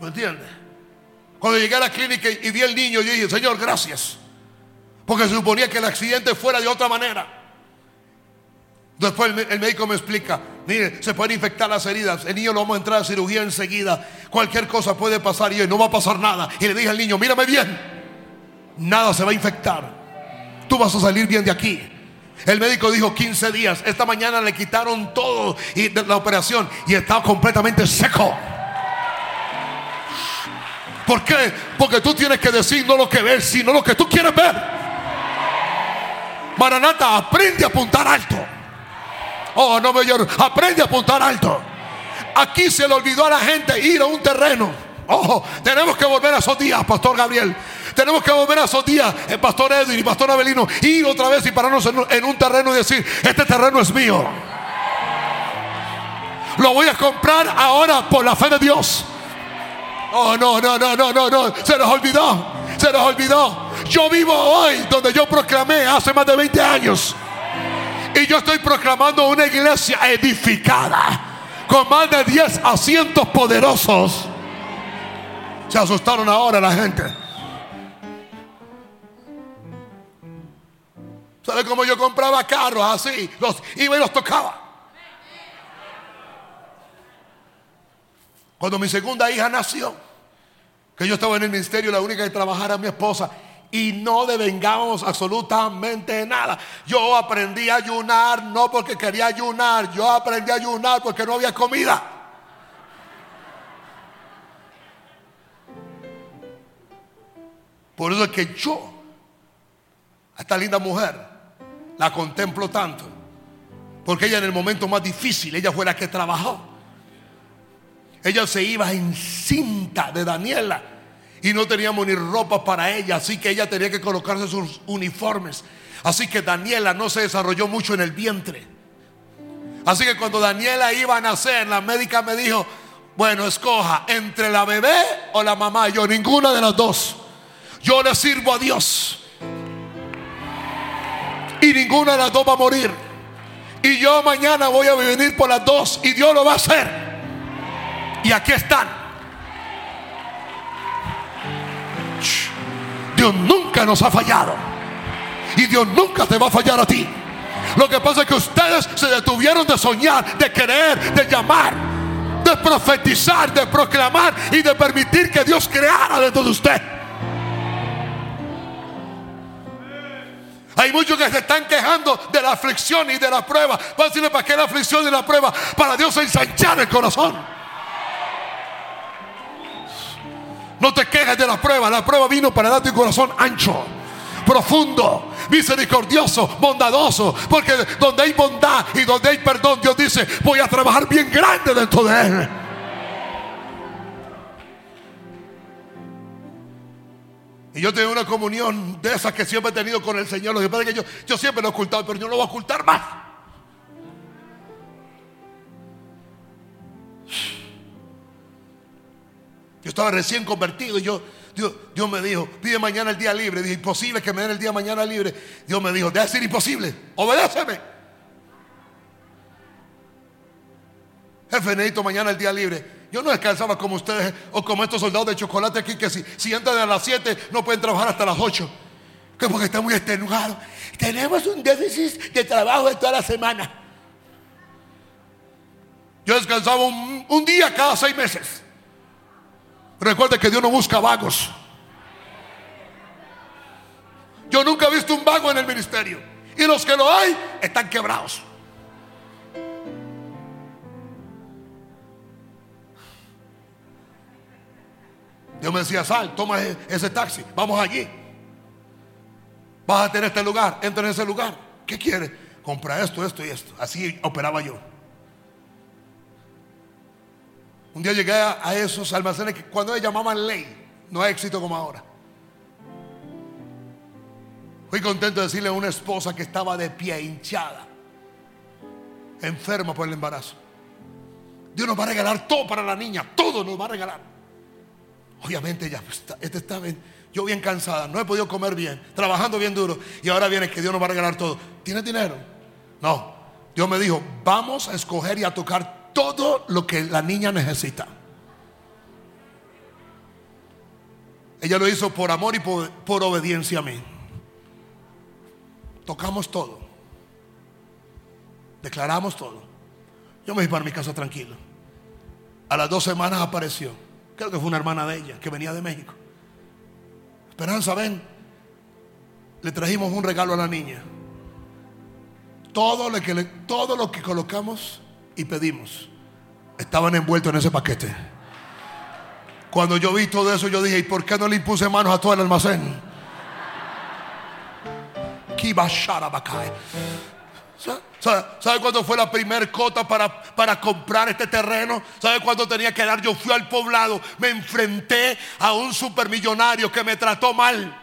¿Me entiendes? Cuando llegué a la clínica y vi al niño, yo dije, Señor, gracias. Porque se suponía que el accidente fuera de otra manera. Después el, médico me explica, mire, se pueden infectar las heridas, el niño lo vamos a entrar a cirugía enseguida, cualquier cosa puede pasar y hoy no va a pasar nada. Y le dije al niño, mírame bien, nada se va a infectar, tú vas a salir bien de aquí. El médico dijo 15 días, esta mañana le quitaron todo y la operación y está completamente seco. ¿Por qué? Porque tú tienes que decir no lo que ves, sino lo que tú quieres ver. Maranata, aprende a apuntar alto. Oh, no me lloro. Aprende a apuntar alto. Aquí se le olvidó a la gente ir a un terreno. Ojo, tenemos que volver a esos días, Pastor Gabriel. Tenemos que volver a esos días, el Pastor Edwin y Pastor Abelino, ir otra vez y pararnos en un terreno y decir, este terreno es mío. Lo voy a comprar ahora por la fe de Dios. Oh, no, no, no, no, no, no. Se nos olvidó. Se nos olvidó. Yo vivo hoy donde yo proclamé hace más de 20 años. Y yo estoy proclamando una iglesia edificada con más de 10 asientos poderosos. Se asustaron ahora la gente. ¿Sabe cómo yo compraba carros así? Los iba y los tocaba. Cuando mi segunda hija nació, que yo estaba en el ministerio, la única que trabajara mi esposa, y no devengamos absolutamente nada. Yo aprendí a ayunar no porque quería ayunar, yo aprendí a ayunar porque no había comida. Por eso es que yo, a esta linda mujer, la contemplo tanto. Porque ella en el momento más difícil, ella fue la que trabajó. Ella se iba en cinta de Daniela y no teníamos ni ropa para ella, así que ella tenía que colocarse sus uniformes. Así que Daniela no se desarrolló mucho en el vientre. Así que cuando Daniela iba a nacer, la médica me dijo, bueno, escoja entre la bebé o la mamá. Yo, ninguna de las dos. Yo le sirvo a Dios. Y ninguna de las dos va a morir. Y yo mañana voy a venir por las dos y Dios lo va a hacer. Y aquí están. Dios nunca nos ha fallado. Y Dios nunca te va a fallar a ti. Lo que pasa es que ustedes se detuvieron de soñar, de querer, de llamar, de profetizar, de proclamar y de permitir que Dios creara dentro de usted. Hay muchos que se están quejando de la aflicción y de la prueba. A para qué la aflicción y la prueba. Para Dios ensanchar el corazón. No te quejes de la prueba. La prueba vino para darte un corazón ancho, profundo, misericordioso, bondadoso. Porque donde hay bondad y donde hay perdón, Dios dice, voy a trabajar bien grande dentro de él. Y yo tengo una comunión de esas que siempre he tenido con el Señor. Lo que pasa es que yo, yo siempre lo he ocultado, pero yo no lo voy a ocultar más. Yo estaba recién convertido y yo, Dios, Dios me dijo, pide mañana el día libre. Dije, imposible que me den el día mañana libre. Dios me dijo, debe ser imposible, obedéceme. Jefe, necesito mañana el día libre. Yo no descansaba como ustedes o como estos soldados de chocolate aquí que si, si entran a las 7 no pueden trabajar hasta las 8. Que porque está muy extenuado. Tenemos un déficit de trabajo de toda la semana. Yo descansaba un, un día cada seis meses. Recuerde que Dios no busca vagos. Yo nunca he visto un vago en el ministerio. Y los que lo hay están quebrados. Dios me decía, sal, toma e-, ese taxi, vamos allí. A tener este lugar, entra en ese lugar. ¿Qué quieres? Compra esto, esto y esto. Así operaba yo. Un día llegué a, esos almacenes que cuando ellos llamaban ley, no hay éxito como ahora. Fui contento de decirle a una esposa que estaba de pie, hinchada, enferma por el embarazo. Dios nos va a regalar todo para la niña, todo nos va a regalar. Obviamente ya, este está bien, yo bien cansada, no he podido comer bien, trabajando bien duro y ahora viene que Dios nos va a regalar todo. ¿Tienes dinero? No. Dios me dijo, vamos a escoger y a tocar todo lo que la niña necesita. Ella lo hizo por amor y por, obediencia a mí. Tocamos todo. Declaramos todo. Yo me fui para mi casa tranquilo. A las dos semanas apareció. Que fue una hermana de ella que venía de México. Esperanza, ven. Le trajimos un regalo a la niña. Todo lo que, todo lo que colocamos y pedimos estaban envueltos en ese paquete. Cuando yo vi todo eso, yo dije, ¿y por qué no le impuse manos a todo el almacén? ¿Sabe, ¿Sabe cuándo fue la primer cota para, para comprar este terreno? ¿Sabe cuándo tenía que dar? Yo fui al poblado, me enfrenté a un supermillonario que me trató mal.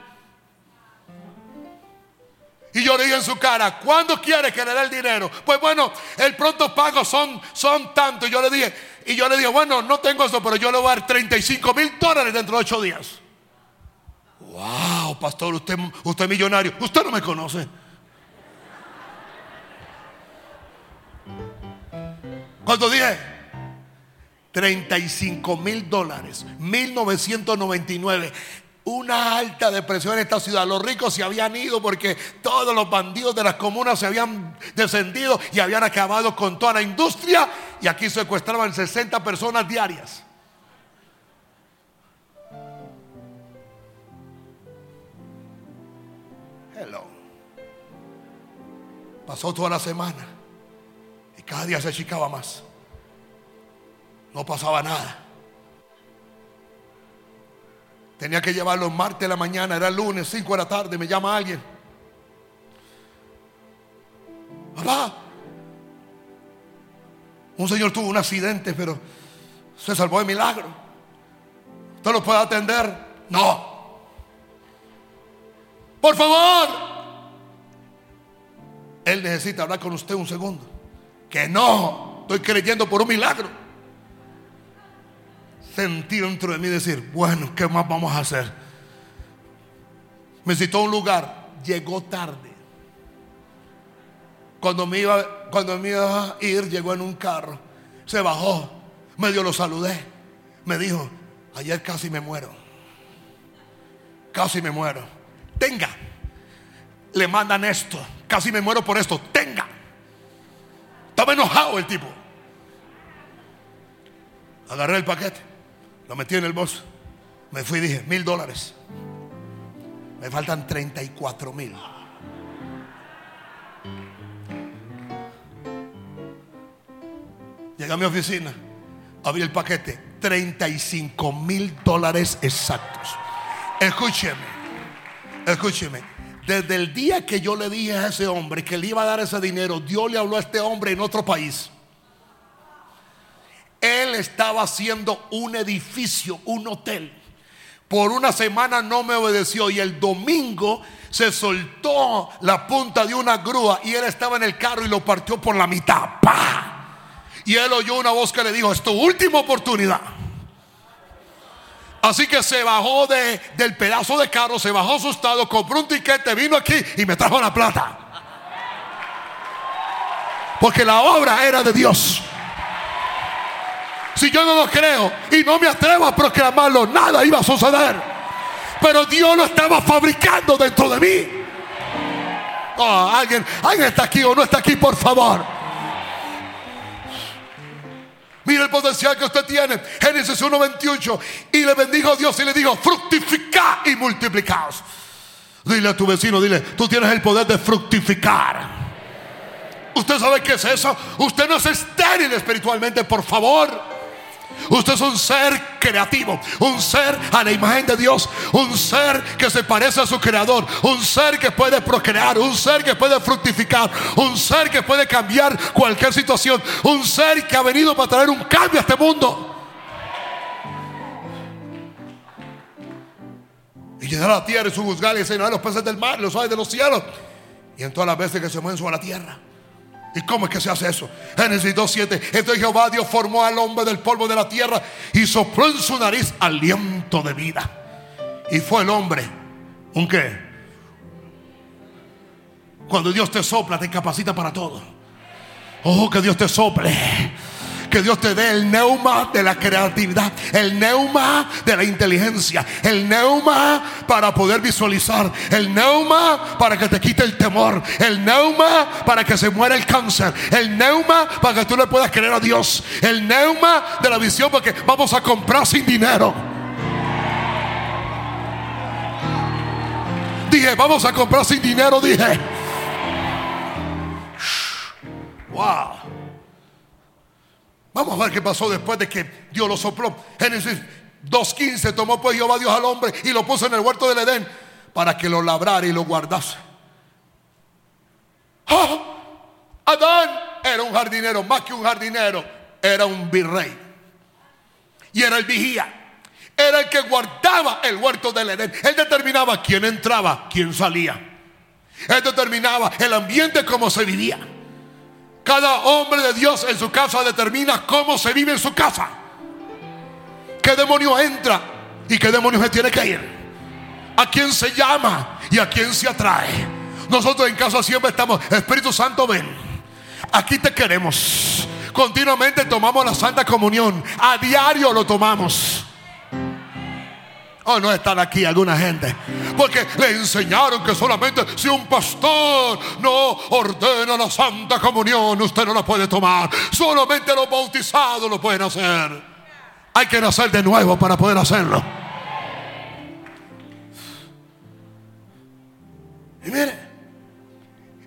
Y yo le dije en su cara, ¿cuándo quiere que le dé el dinero? Pues bueno, el pronto pago son, son tanto. Y yo le dije, y yo le dije, bueno, no tengo eso, pero yo le voy a dar 35 mil dólares dentro de ocho días. Wow, pastor, usted, usted es millonario. Usted no me conoce. Cuando dije 35 mil dólares, 1999 una alta depresión en esta ciudad. Los ricos se habían ido porque todos los bandidos de las comunas se habían descendido y habían acabado con toda la industria y aquí secuestraban 60 personas diarias. Hello. Pasó toda la semana cada día se achicaba más. No pasaba nada. Tenía que llevarlo martes de la mañana, era lunes, 5 de la tarde, me llama alguien. Papá, un señor tuvo un accidente, pero se salvó de milagro. ¿Usted lo puede atender? No. Por favor. Él necesita hablar con usted un segundo. Que no, estoy creyendo por un milagro sentí dentro de mí decir, bueno, ¿qué más vamos a hacer? Me citó un lugar, llegó tarde. Cuando me iba, cuando me iba a ir, llegó en un carro, se bajó, medio lo saludé, me dijo, ayer casi me muero, casi me muero, tenga, le mandan esto, casi me muero por esto, tenga. Enojado el tipo. Agarré el paquete. Lo metí en el bolso. Me fui y dije, mil dólares. Me faltan 34 mil. Llegué a mi oficina, abrí el paquete, 35 mil dólares exactos. Escúcheme, escúcheme. Desde el día que yo le dije a ese hombre que le iba a dar ese dinero, Dios le habló a este hombre en otro país. Él estaba haciendo un edificio, un hotel. Por una semana no me obedeció y el domingo se soltó la punta de una grúa y él estaba en el carro y lo partió por la mitad. Y él oyó una voz que le dijo, es tu última oportunidad. Así que se bajó de, del pedazo de carro, se bajó asustado, compró un tiquete, vino aquí y me trajo la plata. Porque la obra era de Dios. Si yo no lo creo y no me atrevo a proclamarlo, nada iba a suceder. Pero Dios lo estaba fabricando dentro de mí. Oh, alguien, alguien está aquí o no está aquí, por favor. Mira el potencial que usted tiene. Génesis 1:28. Y le bendijo a Dios y le dijo, fructificad y multiplicaos. Dile a tu vecino, dile, tú tienes el poder de fructificar. ¿Usted sabe qué es eso? Usted no es estéril espiritualmente, por favor. Usted es un ser creativo, un ser a la imagen de Dios, un ser que se parece a su creador, un ser que puede procrear, un ser que puede fructificar, un ser que puede cambiar cualquier situación, un ser que ha venido para traer un cambio a este mundo. Y llenar la tierra y su juzgar y enseñar los peces del mar, los aves de los cielos y en todas las veces que se mueven sobre la tierra. ¿Y cómo es que se hace eso? Génesis 2.7. Entonces Jehová Dios formó al hombre del polvo de la tierra y sopló en su nariz aliento de vida. Y fue el hombre. ¿Un qué? Cuando Dios te sopla, te capacita para todo. Ojo que Dios te sople que Dios te dé el neuma de la creatividad, el neuma de la inteligencia, el neuma para poder visualizar, el neuma para que te quite el temor, el neuma para que se muera el cáncer, el neuma para que tú le puedas creer a Dios, el neuma de la visión porque vamos a comprar sin dinero. Dije, vamos a comprar sin dinero, dije. Wow. Vamos a ver qué pasó después de que Dios lo sopló. Génesis 2.15 tomó pues Jehová Dios al hombre y lo puso en el huerto del Edén para que lo labrara y lo guardase. ¡Ah! Adán era un jardinero, más que un jardinero, era un virrey. Y era el vigía. Era el que guardaba el huerto del Edén. Él determinaba quién entraba, quién salía. Él determinaba el ambiente, cómo se vivía. Cada hombre de Dios en su casa determina cómo se vive en su casa. ¿Qué demonio entra y qué demonio se tiene que ir? ¿A quién se llama y a quién se atrae? Nosotros en casa siempre estamos, Espíritu Santo, ven. Aquí te queremos. Continuamente tomamos la Santa Comunión. A diario lo tomamos. Oh, no están aquí alguna gente. Porque le enseñaron que solamente si un pastor no ordena la Santa Comunión, usted no la puede tomar. Solamente los bautizados lo pueden hacer. Hay que nacer de nuevo para poder hacerlo. Y mire.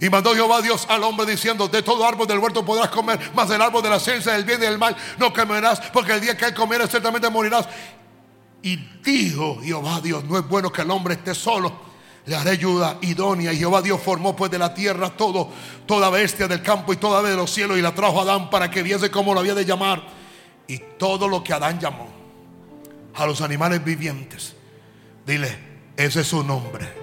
Y mandó Jehová Dios al hombre diciendo, de todo árbol del huerto podrás comer, mas del árbol de la ciencia del bien y del mal no comerás, porque el día que él comiera ciertamente morirás. Y dijo Jehová Dios, no es bueno que el hombre esté solo. Le haré ayuda idónea. Y Jehová Dios formó pues de la tierra todo, toda bestia del campo y toda de los cielos y la trajo a Adán para que viese cómo lo había de llamar. Y todo lo que Adán llamó a los animales vivientes, dile, ese es su nombre.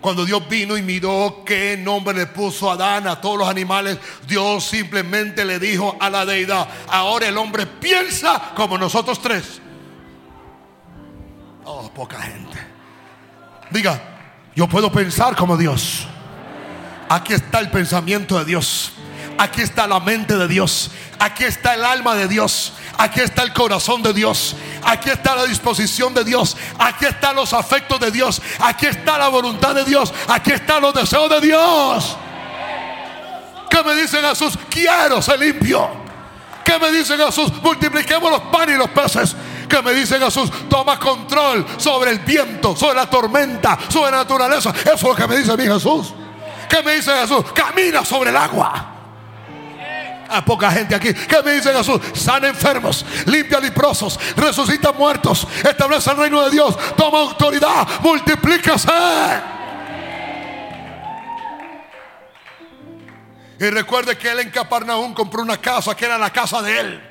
Cuando Dios vino y miró qué nombre le puso a Adán a todos los animales, Dios simplemente le dijo a la deidad, ahora el hombre piensa como nosotros tres. Oh, poca gente. Diga, yo puedo pensar como Dios. Aquí está el pensamiento de Dios. Aquí está la mente de Dios. Aquí está el alma de Dios. Aquí está el corazón de Dios. Aquí está la disposición de Dios. Aquí están los afectos de Dios. Aquí está la voluntad de Dios. Aquí están los deseos de Dios. ¿Qué me dice Jesús? Quiero ser limpio. ¿Qué me dice Jesús? Multipliquemos los panes y los peces que me dice Jesús, toma control sobre el viento, sobre la tormenta, sobre la naturaleza. Eso es lo que me dice mí Jesús. ¿Qué me dice Jesús? Camina sobre el agua. Hay poca gente aquí. ¿Qué me dice Jesús? Sana enfermos, limpia leprosos, resucita muertos, establece el reino de Dios, toma autoridad, multiplícase. Y recuerde que él en Capernaum compró una casa que era la casa de él.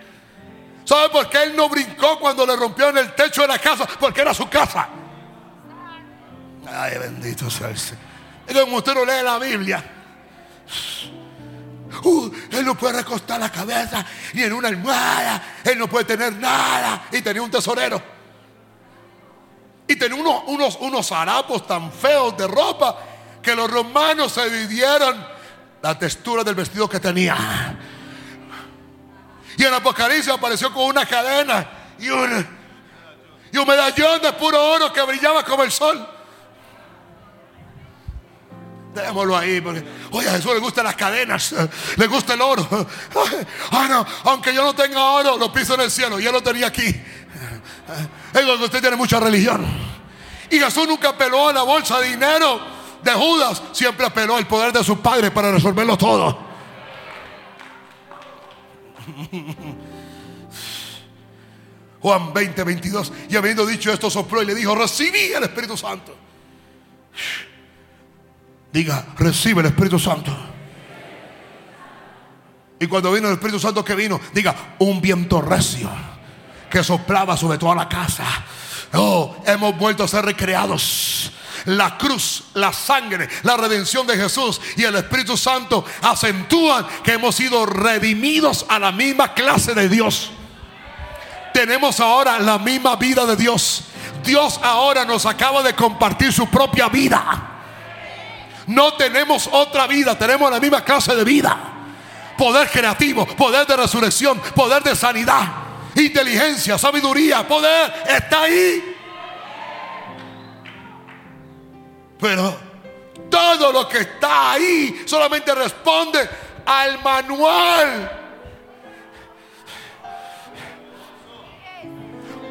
¿Sabe por qué él no brincó cuando le rompió en el techo de la casa? Porque era su casa. Ay, bendito sea el Señor. como usted no lee la Biblia. Uh, él no puede recostar la cabeza ni en una almohada. Él no puede tener nada. Y tenía un tesorero. Y tenía unos, unos, unos harapos tan feos de ropa que los romanos se dividieron la textura del vestido que tenía. Y en Apocalipsis apareció con una cadena y un, y un medallón de puro oro que brillaba como el sol. Démoslo ahí, porque, oye, a Jesús le gustan las cadenas, le gusta el oro. Ah, no, aunque yo no tenga oro, lo piso en el cielo. Yo lo tenía aquí. Es que usted tiene mucha religión. Y Jesús nunca apeló a la bolsa de dinero de Judas, siempre apeló al poder de su padre para resolverlo todo. Juan 20, 22. Y habiendo dicho esto, sopló y le dijo: Recibí el Espíritu Santo. Diga, recibe el Espíritu Santo. Y cuando vino el Espíritu Santo que vino, diga, un viento recio que soplaba sobre toda la casa. Oh, hemos vuelto a ser recreados. La cruz, la sangre, la redención de Jesús y el Espíritu Santo acentúan que hemos sido redimidos a la misma clase de Dios. Tenemos ahora la misma vida de Dios. Dios ahora nos acaba de compartir su propia vida. No tenemos otra vida, tenemos la misma clase de vida. Poder creativo, poder de resurrección, poder de sanidad, inteligencia, sabiduría, poder, está ahí. Pero todo lo que está ahí solamente responde al manual.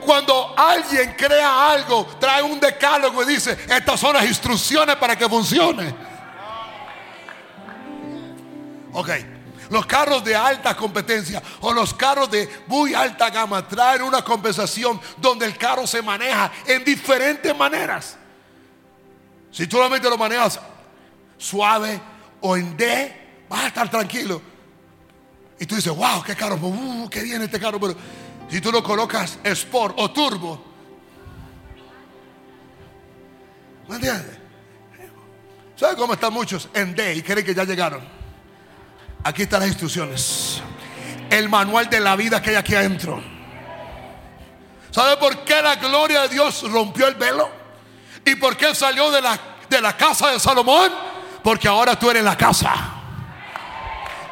Cuando alguien crea algo, trae un decálogo y dice, estas son las instrucciones para que funcione. Ok. Los carros de alta competencia o los carros de muy alta gama traen una compensación donde el carro se maneja en diferentes maneras. Si tú solamente lo manejas suave o en D, vas a estar tranquilo. Y tú dices, wow, qué carro, uh, qué bien este carro. Pero si tú lo colocas Sport o Turbo, ¿me entiendes? ¿Sabes cómo están muchos en D y creen que ya llegaron? Aquí están las instrucciones. El manual de la vida que hay aquí adentro. ¿Sabe por qué la gloria de Dios rompió el velo? ¿Y por qué salió de la, de la casa de Salomón? Porque ahora tú eres la casa.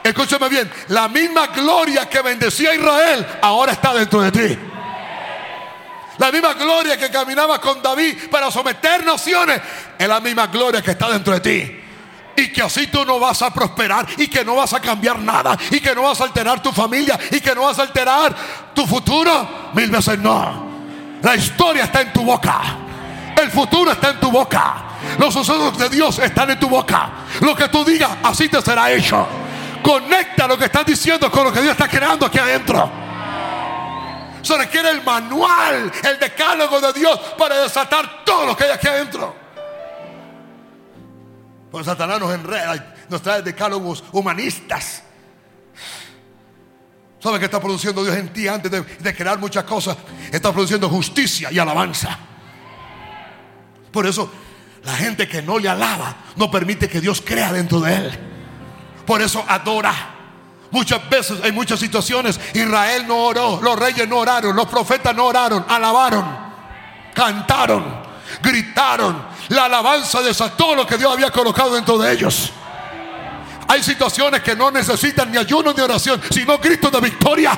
Escúchame bien, la misma gloria que bendecía a Israel ahora está dentro de ti. La misma gloria que caminaba con David para someter naciones es la misma gloria que está dentro de ti. Y que así tú no vas a prosperar y que no vas a cambiar nada y que no vas a alterar tu familia y que no vas a alterar tu futuro. Mil veces no. La historia está en tu boca. El futuro está en tu boca. Los sucesos de Dios están en tu boca. Lo que tú digas, así te será hecho. Conecta lo que estás diciendo con lo que Dios está creando aquí adentro. Se requiere el manual, el decálogo de Dios para desatar todo lo que hay aquí adentro. Pues Satanás nos trae decálogos humanistas. ¿Sabe qué está produciendo Dios en ti antes de, de, crear muchas cosas? Está produciendo justicia y alabanza. Por eso, la gente que no le alaba no permite que Dios crea dentro de él. Por eso adora. Muchas veces, en muchas situaciones, Israel no oró, los reyes no oraron, los profetas no oraron, alabaron, cantaron, gritaron, la alabanza desató lo que Dios había colocado dentro de ellos. Hay situaciones que no necesitan ni ayuno ni oración, sino Cristo de victoria.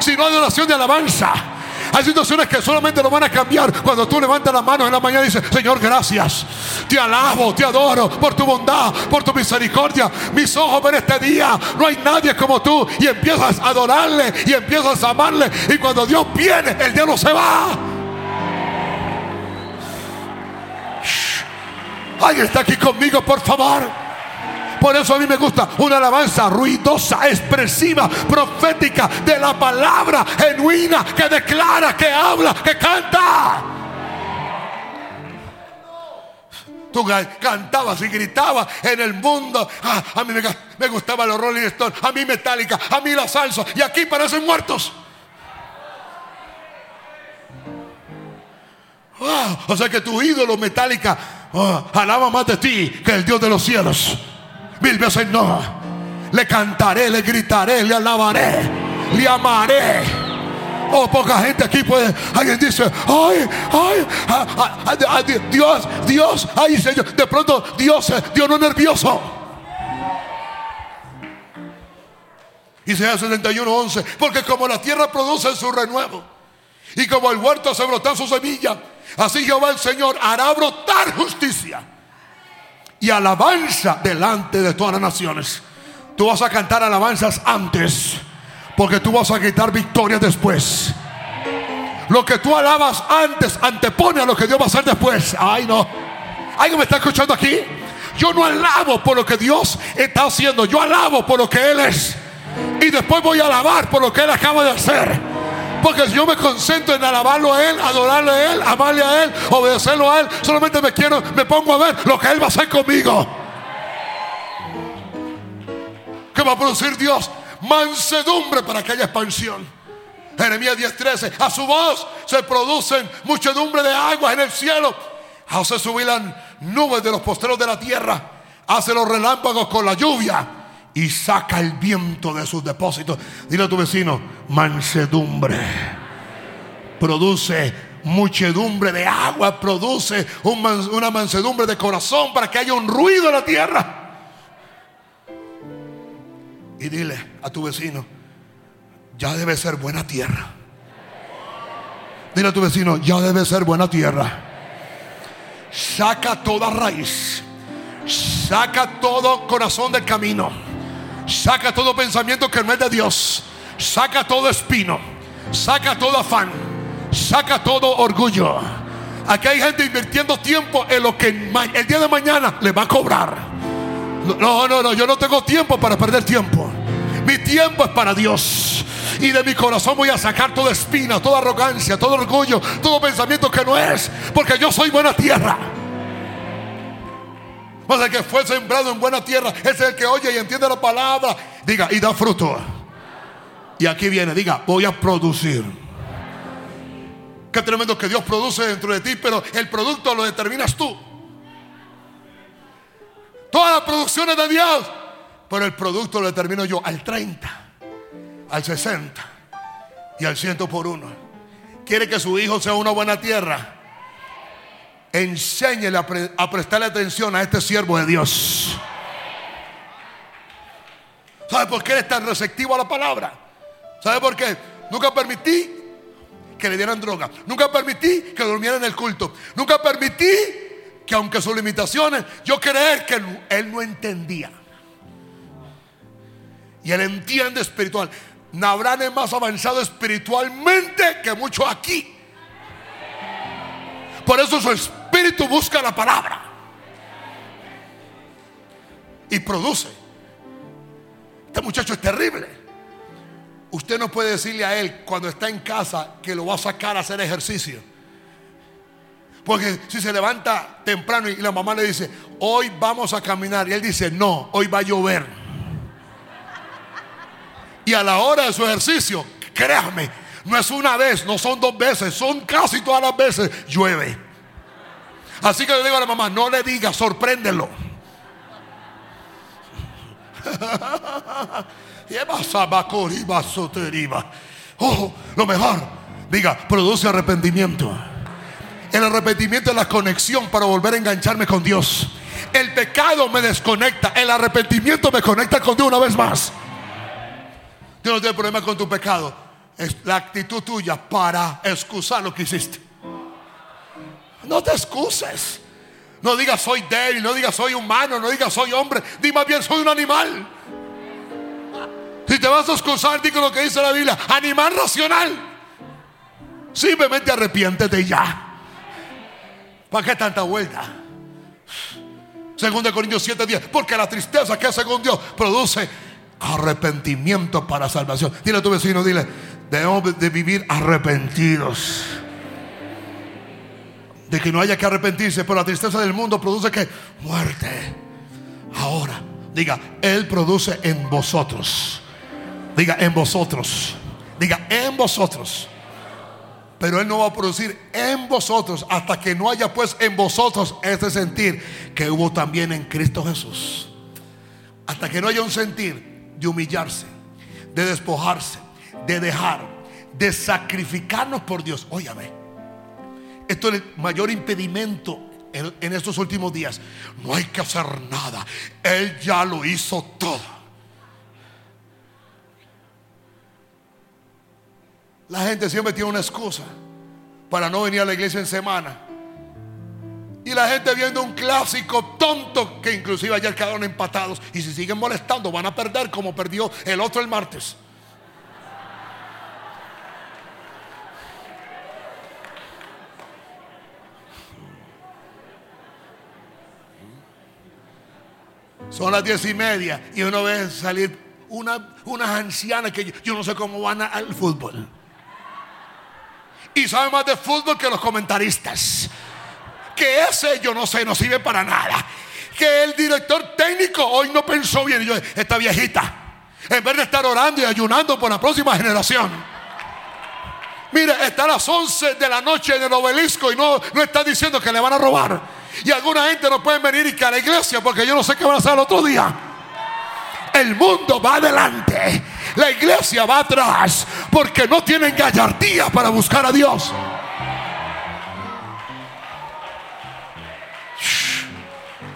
Sino de oración de alabanza. Hay situaciones que solamente lo van a cambiar cuando tú levantas las manos en la mañana y dices, Señor, gracias. Te alabo, te adoro por tu bondad, por tu misericordia. Mis ojos ven este día. No hay nadie como tú. Y empiezas a adorarle y empiezas a amarle. Y cuando Dios viene, el diablo se va. Alguien está aquí conmigo, por favor. Por eso a mí me gusta una alabanza ruidosa, expresiva, profética de la palabra genuina que declara, que habla, que canta. Tú cantabas y gritabas en el mundo. Ah, a mí me, me gustaba los Rolling Stones, a mí Metallica, a mí la salsa. Y aquí parecen muertos. Ah, o sea que tu ídolo Metallica oh, alaba más de ti que el Dios de los cielos. Mil veces no. Le cantaré, le gritaré, le alabaré, le amaré. Oh, poca gente aquí puede. Alguien dice, ay, ay, ay, ay, Dios, Dios, ay, Señor. De pronto, Dios, Dios no nervioso. Isaías 71, 11. Porque como la tierra produce su renuevo y como el huerto se brota su semilla, así Jehová el Señor hará brotar justicia y alabanza delante de todas las naciones. Tú vas a cantar alabanzas antes, porque tú vas a gritar victoria después. Lo que tú alabas antes antepone a lo que Dios va a hacer después. Ay, no. ¿Alguien me está escuchando aquí? Yo no alabo por lo que Dios está haciendo. Yo alabo por lo que Él es. Y después voy a alabar por lo que Él acaba de hacer. Porque si yo me concentro en alabarlo a Él, adorarle a Él, amarle a Él, obedecerlo a Él, solamente me quiero, me pongo a ver lo que Él va a hacer conmigo. ¿Qué va a producir Dios? Mansedumbre para que haya expansión. Jeremías 10:13. A su voz se producen muchedumbre de aguas en el cielo. Hace subir las nubes de los posteros de la tierra. Hace los relámpagos con la lluvia y saca el viento de sus depósitos. Dile a tu vecino, mansedumbre. Produce muchedumbre de agua, produce una mansedumbre de corazón para que haya un ruido en la tierra. Y dile a tu vecino, ya debe ser buena tierra. Dile a tu vecino, ya debe ser buena tierra. Saca toda raíz. Saca todo corazón del camino Saca todo pensamiento que no es de Dios. Saca todo espino. Saca todo afán. Saca todo orgullo. Aquí hay gente invirtiendo tiempo en lo que el día de mañana le va a cobrar. No, no, no, yo no tengo tiempo para perder tiempo. Mi tiempo es para Dios. Y de mi corazón voy a sacar toda espina, toda arrogancia, todo orgullo, todo pensamiento que no es. Porque yo soy buena tierra. Mas el que fue sembrado en buena tierra es el que oye y entiende la palabra. Diga, y da fruto. Y aquí viene, diga, voy a producir. Qué tremendo que Dios produce dentro de ti, pero el producto lo determinas tú. Todas las producciones de Dios, pero el producto lo determino yo al 30, al 60 y al 100 por uno. Quiere que su hijo sea una buena tierra enséñele a, prestarle atención a este siervo de Dios. ¿Sabe por qué eres tan receptivo a la palabra? ¿Sabe por qué? Nunca permití que le dieran droga. Nunca permití que durmiera en el culto. Nunca permití que aunque sus limitaciones, yo creer que él no entendía. Y él entiende espiritual. Nabrán es más avanzado espiritualmente que muchos aquí. Por eso su espíritu busca la palabra. Y produce. Este muchacho es terrible. Usted no puede decirle a él cuando está en casa que lo va a sacar a hacer ejercicio. Porque si se levanta temprano y la mamá le dice, hoy vamos a caminar. Y él dice, no, hoy va a llover. Y a la hora de su ejercicio, créame, no es una vez, no son dos veces, son casi todas las veces llueve. Así que le digo a la mamá, no le diga, sorpréndelo. Oh, lo mejor, diga, produce arrepentimiento. El arrepentimiento es la conexión para volver a engancharme con Dios. El pecado me desconecta, el arrepentimiento me conecta con Dios una vez más. Dios no tiene problema con tu pecado es la actitud tuya para excusar lo que hiciste. No te excuses. No digas soy débil, no digas soy humano, no digas soy hombre. Di más bien soy un animal. Si te vas a excusar, di lo que dice la Biblia. Animal racional. Simplemente arrepiéntete ya. ¿Para qué tanta vuelta? Según de Corintios 7:10. Porque la tristeza que según Dios produce arrepentimiento para salvación. Dile a tu vecino, dile, debemos de vivir arrepentidos. De que no haya que arrepentirse, pero la tristeza del mundo produce que muerte. Ahora, diga, Él produce en vosotros. Diga, en vosotros. Diga, en vosotros. Pero Él no va a producir en vosotros hasta que no haya pues en vosotros ese sentir que hubo también en Cristo Jesús. Hasta que no haya un sentir de humillarse, de despojarse, de dejar, de sacrificarnos por Dios. Óyame, esto es el mayor impedimento en, en estos últimos días. No hay que hacer nada. Él ya lo hizo todo. La gente siempre tiene una excusa para no venir a la iglesia en semana. Y la gente viendo un clásico tonto que inclusive ayer quedaron empatados. Y si siguen molestando van a perder como perdió el otro el martes. Son las diez y media y uno ve salir una, unas ancianas que yo, no sé cómo van al fútbol. Y saben más de fútbol que los comentaristas. Que ese yo no sé, no sirve para nada. Que el director técnico hoy no pensó bien. Y yo, esta viejita, en vez de estar orando y ayunando por la próxima generación. Mire, está a las 11 de la noche en el obelisco y no, no está diciendo que le van a robar. Y alguna gente no puede venir y que a la iglesia porque yo no sé qué van a hacer el otro día. El mundo va adelante. La iglesia va atrás porque no tienen gallardía para buscar a Dios.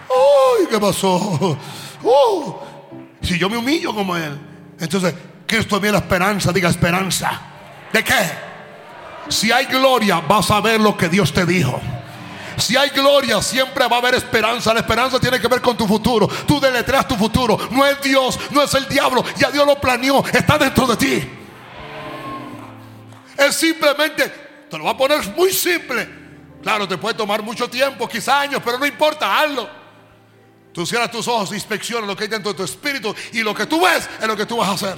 Uy, ¿qué pasó? Uh, si yo me humillo como Él, entonces Cristo es la esperanza, diga esperanza. ¿De qué? Si hay gloria, vas a ver lo que Dios te dijo. Si hay gloria, siempre va a haber esperanza. La esperanza tiene que ver con tu futuro. Tú deletreas tu futuro. No es Dios, no es el diablo. Ya Dios lo planeó. Está dentro de ti. Es simplemente, te lo voy a poner muy simple. Claro, te puede tomar mucho tiempo, quizá años, pero no importa, hazlo. Tú cierras tus ojos, inspecciona lo que hay dentro de tu espíritu y lo que tú ves es lo que tú vas a hacer.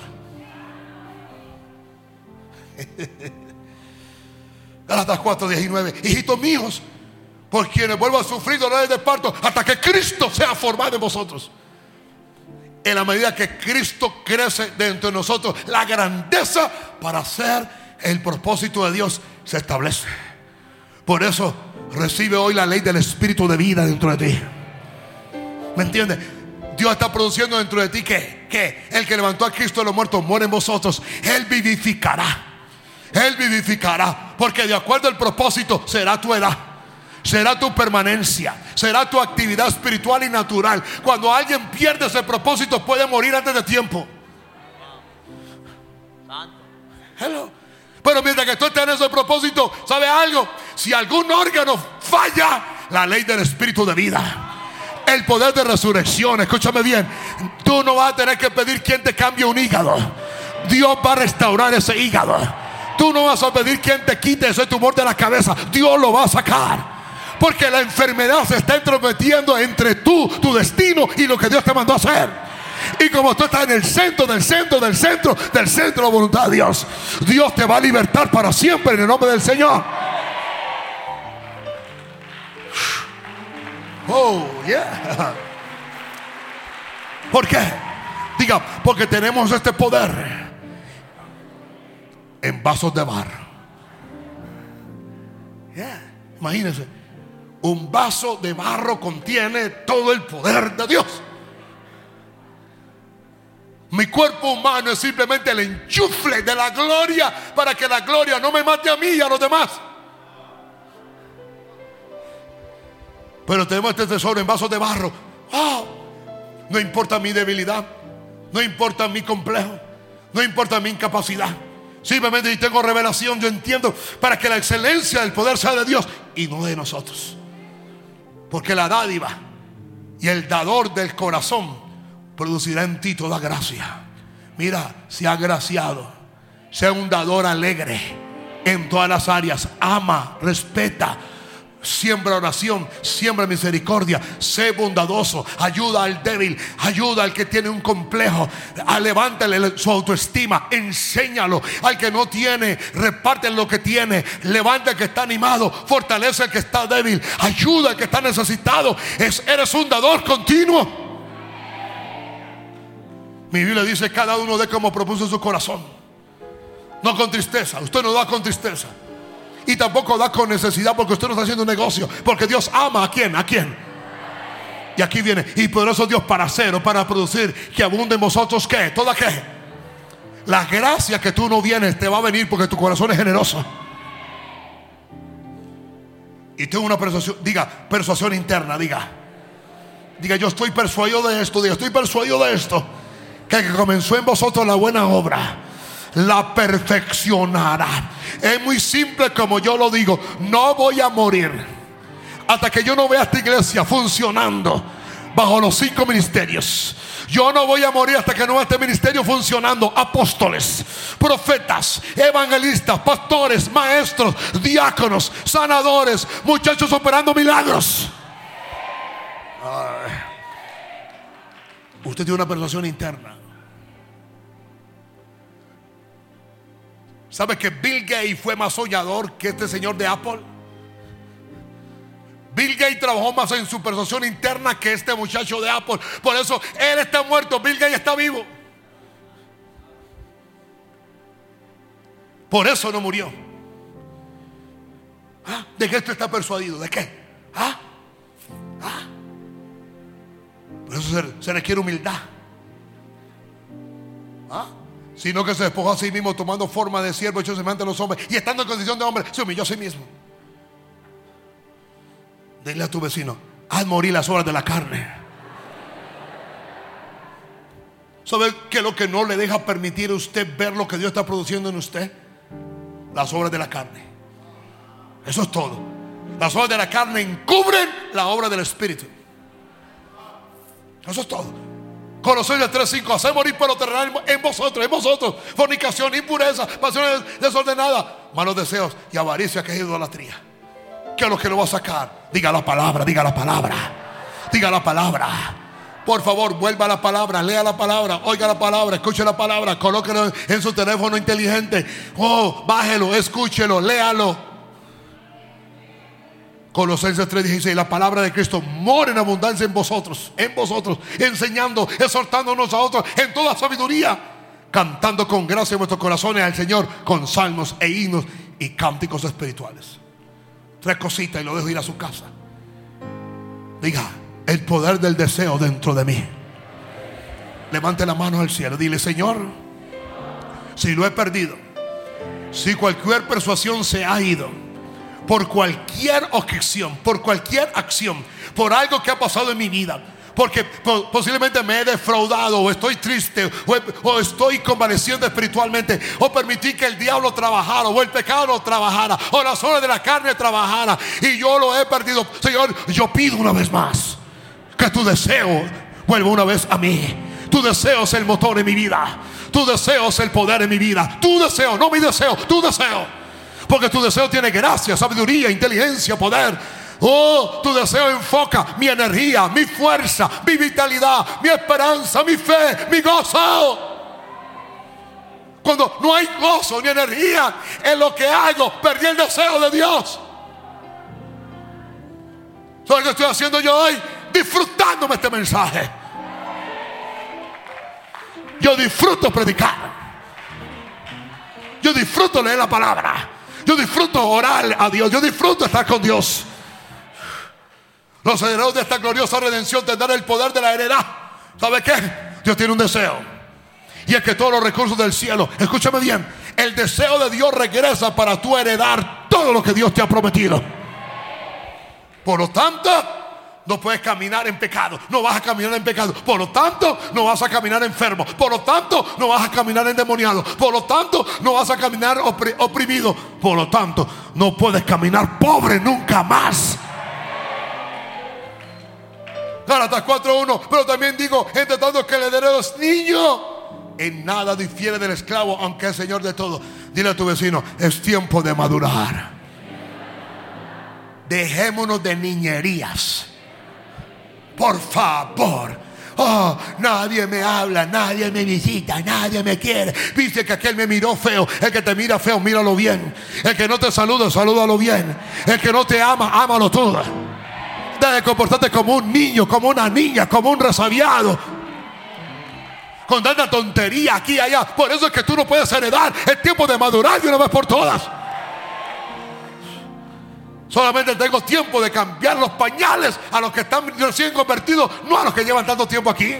Galatas 4, 19. Hijitos míos, por quienes vuelvo a sufrir dolores de parto hasta que Cristo sea formado en vosotros. En la medida que Cristo crece dentro de nosotros, la grandeza para hacer el propósito de Dios se establece. Por eso recibe hoy la ley del Espíritu de vida dentro de ti. ¿Me entiendes? Dios está produciendo dentro de ti que, que el que levantó a Cristo de los muertos muere en vosotros. Él vivificará. Él vivificará. Porque de acuerdo al propósito será tu edad será tu permanencia, será tu actividad espiritual y natural. Cuando alguien pierde ese propósito puede morir antes de tiempo. Pero mientras que tú estés en ese propósito, ¿sabe algo? Si algún órgano falla, la ley del espíritu de vida. El poder de resurrección, escúchame bien, tú no vas a tener que pedir quien te cambie un hígado. Dios va a restaurar ese hígado. Tú no vas a pedir quien te quite ese tumor de la cabeza. Dios lo va a sacar. Porque la enfermedad se está entrometiendo entre tú, tu destino y lo que Dios te mandó a hacer. Y como tú estás en el centro del centro del centro del centro de la voluntad de Dios, Dios te va a libertar para siempre en el nombre del Señor. Oh, yeah. ¿Por qué? Diga, porque tenemos este poder en vasos de barro. Yeah. Imagínense. Un vaso de barro contiene todo el poder de Dios. Mi cuerpo humano es simplemente el enchufle de la gloria para que la gloria no me mate a mí y a los demás. Pero tenemos este tesoro en vasos de barro. No importa mi debilidad, no importa mi complejo, no importa mi incapacidad. Simplemente si tengo revelación, yo entiendo para que la excelencia del poder sea de Dios y no de nosotros. Porque la dádiva y el dador del corazón producirá en ti toda gracia. Mira, ha agraciado. Sea un dador alegre en todas las áreas. Ama, respeta, Siembra oración, siembra misericordia, sé bondadoso, ayuda al débil, ayuda al que tiene un complejo, levántale su autoestima, enséñalo al que no tiene, reparte lo que tiene, levanta al que está animado, fortalece al que está débil, ayuda al que está necesitado. Es, eres un dador continuo. Mi Biblia dice cada uno de como propuso su corazón. No con tristeza, usted no da con tristeza. Y tampoco da con necesidad porque usted no está haciendo un negocio. Porque Dios ama a quién, a quién. Y aquí viene. Y poderoso Dios para hacer o para producir que abunde en vosotros qué, toda qué. La gracia que tú no vienes te va a venir porque tu corazón es generoso. Y tengo una persuasión, diga, persuasión interna, diga. Diga, yo estoy persuadido de esto, diga, estoy persuadido de esto. Que que comenzó en vosotros la buena obra, la perfeccionará. Es muy simple como yo lo digo, no voy a morir hasta que yo no vea esta iglesia funcionando bajo los cinco ministerios. Yo no voy a morir hasta que no vea este ministerio funcionando. Apóstoles, profetas, evangelistas, pastores, maestros, diáconos, sanadores, muchachos operando milagros. Usted tiene una persuasión interna. ¿Sabe que Bill Gates fue más soñador que este señor de Apple? Bill Gates trabajó más en su persuasión interna que este muchacho de Apple. Por eso él está muerto, Bill Gates está vivo. Por eso no murió. ¿Ah? ¿De qué usted está persuadido? ¿De qué? ¿Ah? ¿Ah? Por eso se, se requiere humildad. ¿Ah? Sino que se despojó a sí mismo tomando forma de siervo hecho semejante a los hombres y estando en condición de hombre, se humilló a sí mismo. Dile a tu vecino, haz morir las obras de la carne. ¿Sabe qué es lo que no le deja permitir a usted ver lo que Dios está produciendo en usted? Las obras de la carne. Eso es todo. Las obras de la carne encubren la obra del Espíritu. Eso es todo. Colosenses 3:5, hacer morir por lo terrenal en vosotros, en vosotros, fornicación, impureza, pasiones desordenadas, malos deseos y avaricia que es idolatría. ¿Qué es lo que lo va a sacar? Diga la palabra, diga la palabra, diga la palabra. Por favor, vuelva a la palabra, lea la palabra, oiga la palabra, escuche la palabra, colóquelo en su teléfono inteligente. Oh, bájelo, escúchelo, léalo. Colosenses 3:16, la palabra de Cristo mora en abundancia en vosotros, en vosotros, enseñando, exhortándonos a otros en toda sabiduría, cantando con gracia en vuestros corazones al Señor con salmos e himnos y cánticos espirituales. Tres cositas y lo dejo ir a su casa. Diga, el poder del deseo dentro de mí. Levante la mano al cielo, dile, Señor, si lo he perdido, si cualquier persuasión se ha ido, por cualquier objeción, por cualquier acción, por algo que ha pasado en mi vida. Porque posiblemente me he defraudado o estoy triste o, estoy convaleciendo espiritualmente o permití que el diablo trabajara o el pecado trabajara o la zona de la carne trabajara y yo lo he perdido. Señor, yo pido una vez más que tu deseo vuelva una vez a mí. Tu deseo es el motor en mi vida. Tu deseo es el poder en mi vida. Tu deseo, no mi deseo, tu deseo. Porque tu deseo tiene gracia, sabiduría, inteligencia, poder. Oh, tu deseo enfoca mi energía, mi fuerza, mi vitalidad, mi esperanza, mi fe, mi gozo. Cuando no hay gozo ni energía en lo que hago, perdí el deseo de Dios. ¿Sabes qué estoy haciendo yo hoy? Disfrutándome este mensaje. Yo disfruto predicar. Yo disfruto leer la palabra. Yo disfruto orar a Dios. Yo disfruto estar con Dios. Los herederos de esta gloriosa redención tendrán el poder de la heredad. ¿Sabe qué? Dios tiene un deseo. Y es que todos los recursos del cielo, escúchame bien, el deseo de Dios regresa para tú heredar todo lo que Dios te ha prometido. Por lo tanto, no puedes caminar en pecado. No vas a caminar en pecado. Por lo tanto, no vas a caminar enfermo. Por lo tanto, no vas a caminar endemoniado. Por lo tanto, no vas a caminar oprimido. Por lo tanto, no puedes caminar pobre nunca más. Gálatas 4.1. Pero también digo, entre tanto que el heredero es niño. En nada difiere del esclavo, aunque es señor de todo. Dile a tu vecino, es tiempo de madurar. Dejémonos de niñerías. Por favor. Oh, nadie me habla, nadie me visita, nadie me quiere. Dice que aquel me miró feo. El que te mira feo, míralo bien. El que no te saluda, salúdalo bien. El que no te ama, ámalo todo. Debe comportarte como un niño, como una niña, como un resabiado. Con tanta tontería aquí y allá. Por eso es que tú no puedes heredar el tiempo de madurar de una vez por todas. Solamente tengo tiempo de cambiar los pañales a los que están recién convertidos, no a los que llevan tanto tiempo aquí.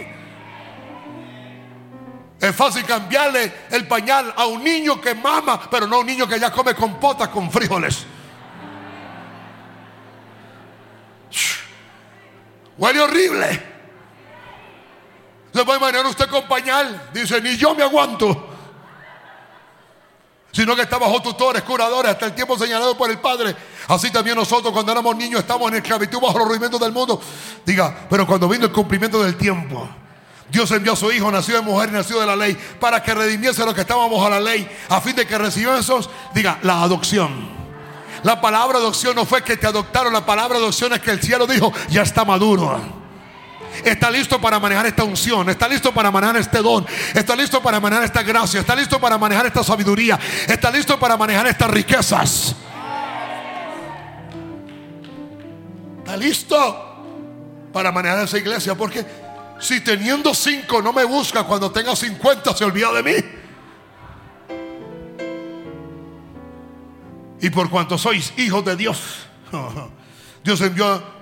Es fácil cambiarle el pañal a un niño que mama, pero no a un niño que ya come compota con frijoles. Huele horrible. Le puede imaginar usted con pañal. Dice, ni yo me aguanto. Sino que está bajo tutores, curadores, hasta el tiempo señalado por el Padre. Así también nosotros cuando éramos niños estamos en esclavitud bajo los rudimentos del mundo. Diga, pero cuando vino el cumplimiento del tiempo, Dios envió a su Hijo, nació de mujer y nació de la ley, para que redimiese los que estábamos a la ley, a fin de que recibiésemos, diga, la adopción. La palabra adopción no fue que te adoptaron, la palabra adopción es que el cielo dijo, ya está maduro. Está listo para manejar esta unción, está listo para manejar este don, está listo para manejar esta gracia, está listo para manejar esta sabiduría, está listo para manejar estas riquezas. Está listo para manejar esa iglesia, porque si teniendo cinco no me busca, cuando tenga cincuenta se olvida de mí. Y por cuanto sois hijos de Dios, Dios envió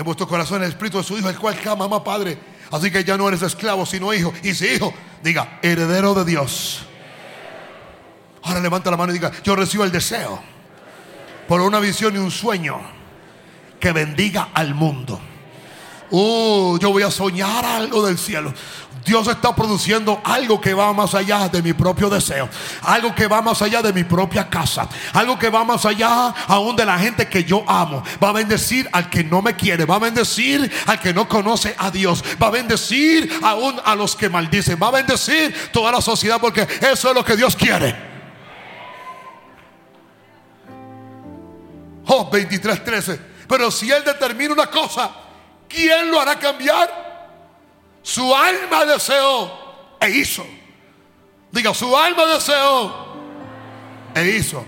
en vuestro corazón el Espíritu de su Hijo, el cual clama, mamá, Padre. Así que ya no eres esclavo, sino hijo. Y si hijo, diga, heredero de Dios. Ahora levanta la mano y diga, yo recibo el deseo por una visión y un sueño que bendiga al mundo. Oh, yo voy a soñar algo del cielo. Dios está produciendo algo que va más allá de mi propio deseo, algo que va más allá de mi propia casa, algo que va más allá aún de la gente que yo amo. Va a bendecir al que no me quiere, va a bendecir al que no conoce a Dios, va a bendecir aún a los que maldicen, va a bendecir toda la sociedad porque eso es lo que Dios quiere. Oh, 23:13. Pero si Él determina una cosa, ¿quién lo hará cambiar? Su alma deseó e hizo. Diga, su alma deseó e hizo.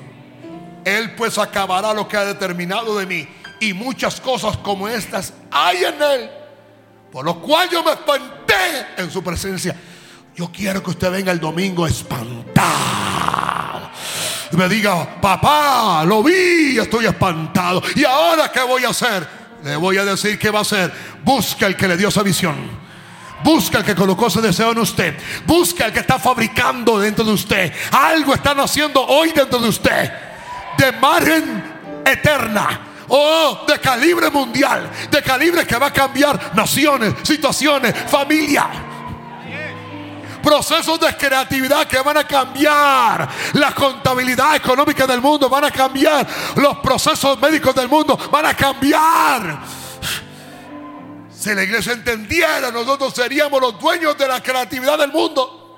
Él pues acabará lo que ha determinado de mí. Y muchas cosas como estas hay en él. Por lo cual yo me espanté en su presencia. Yo quiero que usted venga el domingo espantado. Me diga, papá, lo vi, estoy espantado. ¿Y ahora qué voy a hacer? Le voy a decir qué va a hacer. Busca el que le dio esa visión. Busca el que colocó ese deseo en usted. Busca el que está fabricando dentro de usted. Algo están haciendo hoy dentro de usted. De margen eterna. Oh, de calibre mundial. De calibre que va a cambiar naciones, situaciones, familia. Procesos de creatividad que van a cambiar la contabilidad económica del mundo. Van a cambiar los procesos médicos del mundo. Van a cambiar si la iglesia entendiera, nosotros seríamos los dueños de la creatividad del mundo.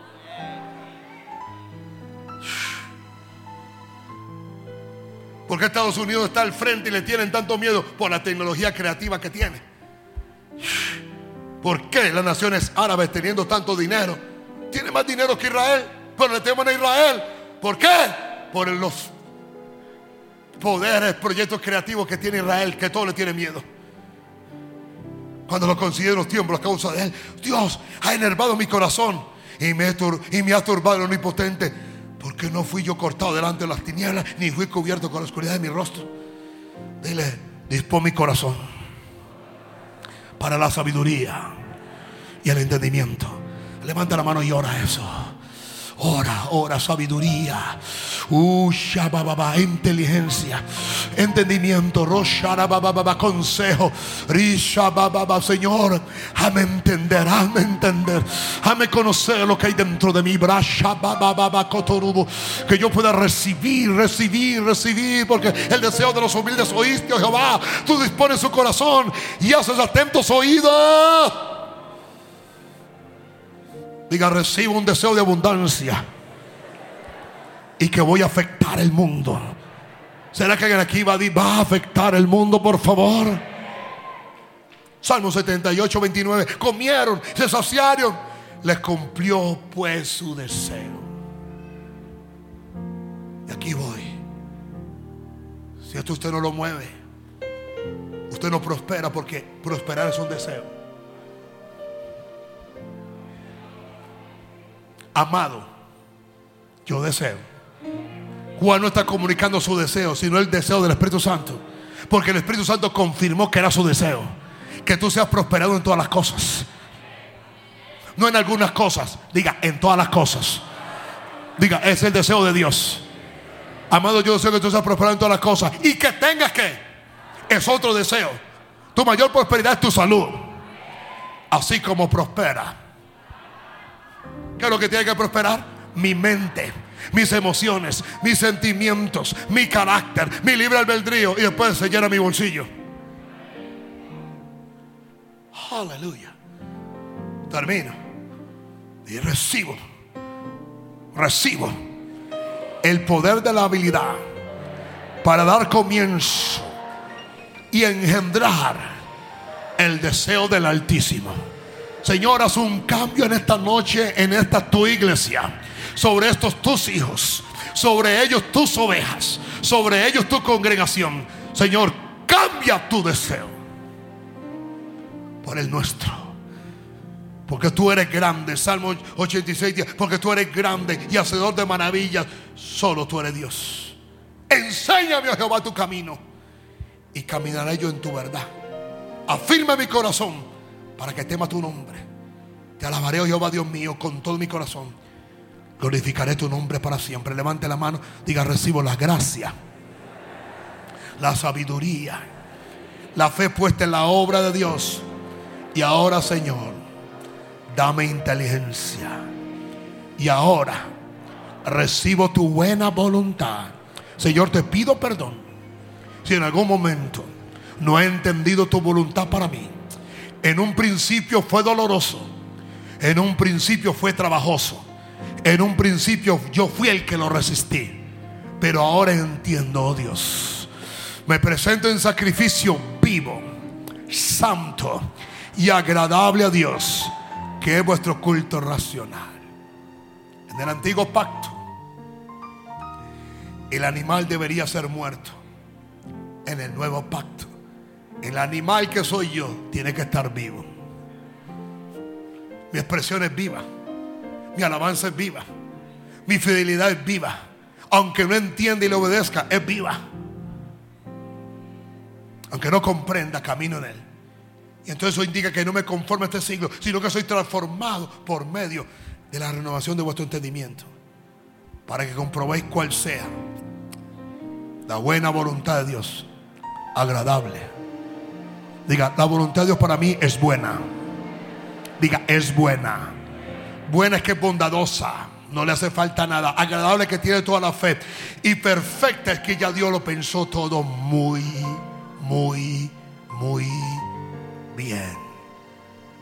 ¿Por qué Estados Unidos está al frente y le tienen tanto miedo? Por la tecnología creativa que tiene. ¿Por qué las naciones árabes teniendo tanto dinero? Tiene más dinero que Israel, pero le temen a Israel. ¿Por qué? Por los poderes, proyectos creativos que tiene Israel, que todo le tiene miedo. Cuando lo considero tiemblo a causa de él. Dios ha enervado mi corazón y me, y me ha turbado el omnipotente. Porque no fui yo cortado delante de las tinieblas, ni fui cubierto con la oscuridad de mi rostro. Dile, dispón mi corazón para la sabiduría y el entendimiento. Levanta la mano y ora eso. Ora, ora, sabiduría. Uh, inteligencia, entendimiento, consejo. Señor, hame entender, hame entender, hame conocer lo que hay dentro de mí. Que yo pueda recibir, recibir, recibir, porque el deseo de los humildes oíste, oh Jehová. Tú dispones su corazón y haces atentos oídos. Diga, recibo un deseo de abundancia y que voy a afectar el mundo. ¿Será que aquí va a, afectar el mundo, por favor? Salmo 78, 29. Comieron, se saciaron. Les cumplió pues su deseo. Y aquí voy. Si esto usted no lo mueve, usted no prospera porque prosperar es un deseo. Amado, yo deseo Juan no está comunicando su deseo, sino el deseo del Espíritu Santo. Porque el Espíritu Santo confirmó que era su deseo. Que tú seas prosperado en todas las cosas. No en algunas cosas. Diga, en todas las cosas. Diga, es el deseo de Dios. Amado, yo deseo que tú seas prosperado en todas las cosas. Y que tengas que. Es otro deseo. Tu mayor prosperidad es tu salud. Así como prospera. ¿Qué es lo que tiene que prosperar? Mi mente, mis emociones, mis sentimientos, mi carácter, mi libre albedrío. Y después se llena mi bolsillo. Aleluya. Termino. Y recibo. Recibo el poder de la habilidad para dar comienzo y engendrar el deseo del Altísimo. Señor, haz un cambio en esta noche, en esta tu iglesia, sobre estos tus hijos, sobre ellos tus ovejas, sobre ellos tu congregación. Señor, cambia tu deseo por el nuestro. Porque tú eres grande, Salmo 86, porque tú eres grande y hacedor de maravillas. Solo tú eres Dios. Enséñame, a Jehová, tu camino y caminaré yo en tu verdad. Afirma mi corazón para que tema tu nombre. Te alabaré, oh Jehová, Dios mío, con todo mi corazón. Glorificaré tu nombre para siempre. Levante la mano, diga, recibo la gracia, la sabiduría, la fe puesta en la obra de Dios y ahora, Señor, dame inteligencia. Y ahora recibo tu buena voluntad. Señor, te pido perdón si en algún momento no he entendido tu voluntad para mí. En un principio fue doloroso. En un principio fue trabajoso. En un principio yo fui el que lo resistí. Pero ahora entiendo, oh Dios. Me presento en sacrificio vivo, santo y agradable a Dios, que es vuestro culto racional. En el antiguo pacto, el animal debería ser muerto. En el nuevo pacto, el animal que soy yo tiene que estar vivo. Mi expresión es viva. Mi alabanza es viva. Mi fidelidad es viva. Aunque no entienda y le obedezca, es viva. Aunque no comprenda, camino en él. Y entonces eso indica que no me conformo a este siglo, sino que soy transformado por medio de la renovación de vuestro entendimiento. Para que comprobéis cuál sea la buena voluntad de Dios, agradable. Diga, la voluntad de Dios para mí es buena. Diga, es buena. Buena es que es bondadosa. No le hace falta nada. Agradable que tiene toda la fe. Y perfecta es que ya Dios lo pensó todo muy, muy, muy bien.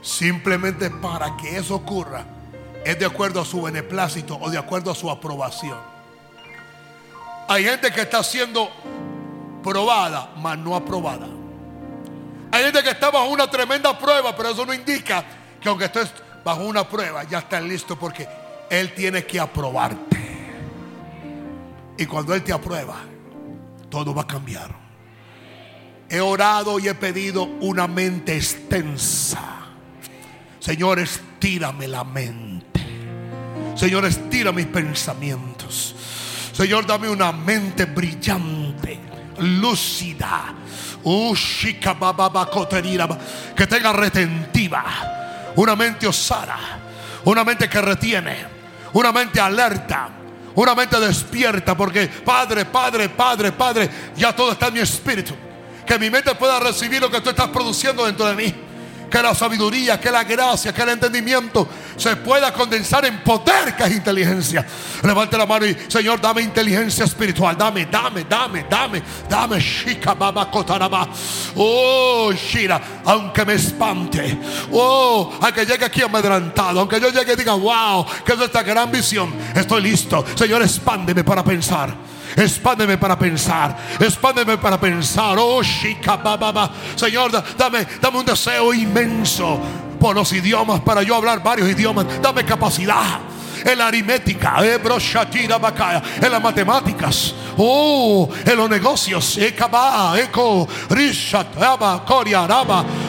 Simplemente para que eso ocurra es de acuerdo a su beneplácito o de acuerdo a su aprobación. Hay gente que está siendo probada, mas no aprobada. Hay gente que está bajo una tremenda prueba, pero eso no indica que aunque estés bajo una prueba, ya está listo porque Él tiene que aprobarte. Y cuando Él te aprueba, todo va a cambiar. He orado y he pedido una mente extensa. Señor, estírame la mente. Señor, estira mis pensamientos. Señor, dame una mente brillante, lúcida. Que tenga retentiva. Una mente osada. Una mente que retiene. Una mente alerta. Una mente despierta. Porque Padre, Padre, Padre, Padre, ya todo está en mi espíritu. Que mi mente pueda recibir lo que tú estás produciendo dentro de mí. Que la sabiduría, que la gracia, que el entendimiento se pueda condensar en poder que es inteligencia. Levante la mano y Señor, dame inteligencia espiritual. Dame, dame, dame, dame, dame. Shika baba kotaraba. Oh, Shira, aunque me espante. Oh, aunque llegue aquí amedrentado. Aunque yo llegue y diga, wow, que es esta gran visión. Estoy listo. Señor, expándeme para pensar. Expándeme para pensar. Expándeme para pensar. Oh, shika. Señor, dame, dame un deseo inmenso por los idiomas para yo hablar varios idiomas. Dame capacidad en la aritmética, en las matemáticas, oh, en los negocios, eco, rishat, coria,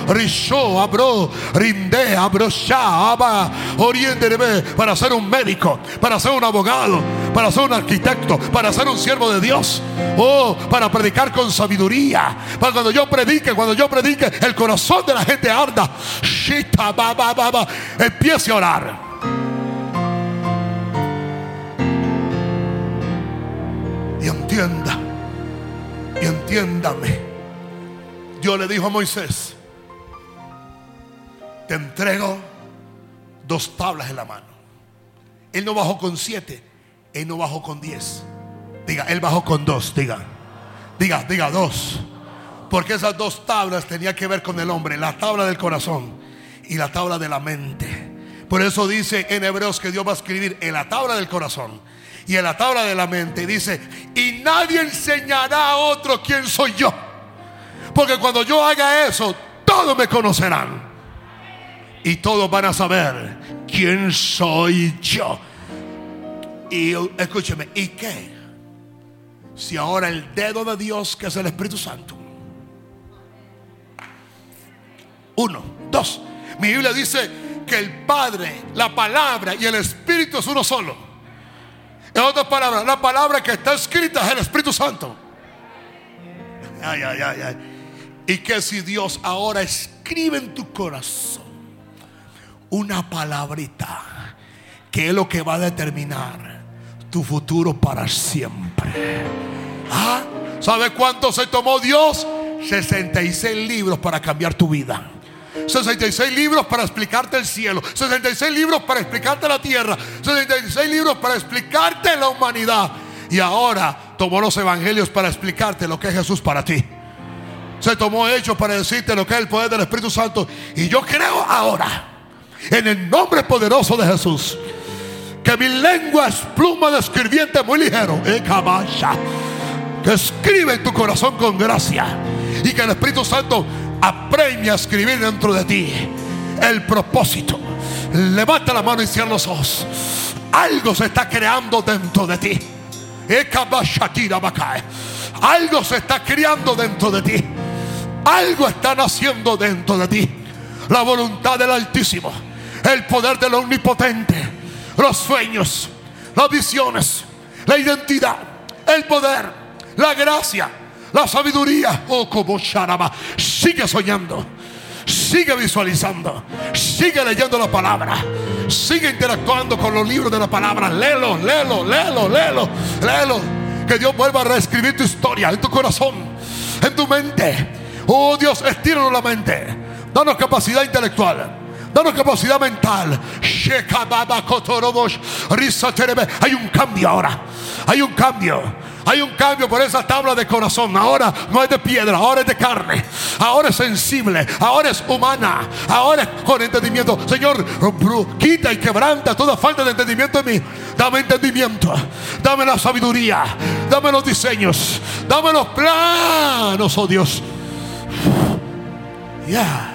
Risho, Abro, Rinde, Abrosha, Aba, Orientereme, para ser un médico, para ser un abogado, para ser un arquitecto, para ser un siervo de Dios. Oh, para predicar con sabiduría. Para cuando yo predique, cuando yo predique, el corazón de la gente arda. Shita, ba, ba, ba. Empiece a orar. Y entienda, y entiéndame. Dios le dijo a Moisés, te entrego dos tablas en la mano. Él no bajó con siete, él no bajó con diez. Diga, él bajó con dos, diga. Diga, diga dos. Porque esas dos tablas tenían que ver con el hombre, la tabla del corazón y la tabla de la mente. Por eso dice en Hebreos que Dios va a escribir en la tabla del corazón y en la tabla de la mente. Dice, y nadie enseñará a otro quién soy yo. Porque cuando yo haga eso, todos me conocerán. Y todos van a saber quién soy yo. Y escúcheme, ¿y qué? Si ahora el dedo de Dios, que es el Espíritu Santo. Uno, dos. Mi Biblia dice que el Padre, la palabra y el Espíritu es uno solo. En otras palabras, la palabra que está escrita es el Espíritu Santo. Ay, ay, ay, ay. Y que si Dios ahora escribe en tu corazón una palabrita que es lo que va a determinar tu futuro para siempre. ¿Ah? ¿Sabe cuánto se tomó Dios? 66 libros para cambiar tu vida. 66 libros para explicarte el cielo, 66 libros para explicarte la tierra, 66 libros para explicarte la humanidad. Y ahora tomó los evangelios para explicarte lo que es Jesús para ti. Se tomó hechos para decirte lo que es el poder del Espíritu Santo. Y yo creo ahora, en el nombre poderoso de Jesús, que mi lengua es pluma de escribiente muy ligero. Eh, que escribe en tu corazón con gracia. Y que el Espíritu Santo apremia a escribir dentro de ti el propósito. Levanta la mano y cierra los ojos. Algo se está creando dentro de ti. Algo se está creando dentro de ti. Algo está naciendo dentro de ti. La voluntad del Altísimo. El poder del Omnipotente. Los sueños. Las visiones. La identidad. El poder. La gracia la sabiduría. Oh, como Sharaba. Sigue soñando. Sigue visualizando. Sigue leyendo la palabra. Sigue interactuando con los libros de la palabra. Léelo, léelo, léelo, léelo, léelo. Que Dios vuelva a reescribir tu historia en tu corazón, en tu mente. Oh Dios, estíranos la mente. Danos capacidad intelectual. Danos capacidad mental. Hay un cambio ahora. Hay un cambio. Hay un cambio por esa tabla de corazón. Ahora no es de piedra, ahora es de carne. Ahora es sensible, ahora es humana, ahora es con entendimiento. Señor, quita y quebranta toda falta de entendimiento en mí. Dame entendimiento, dame la sabiduría, dame los diseños, dame los planos, oh Dios. Ya.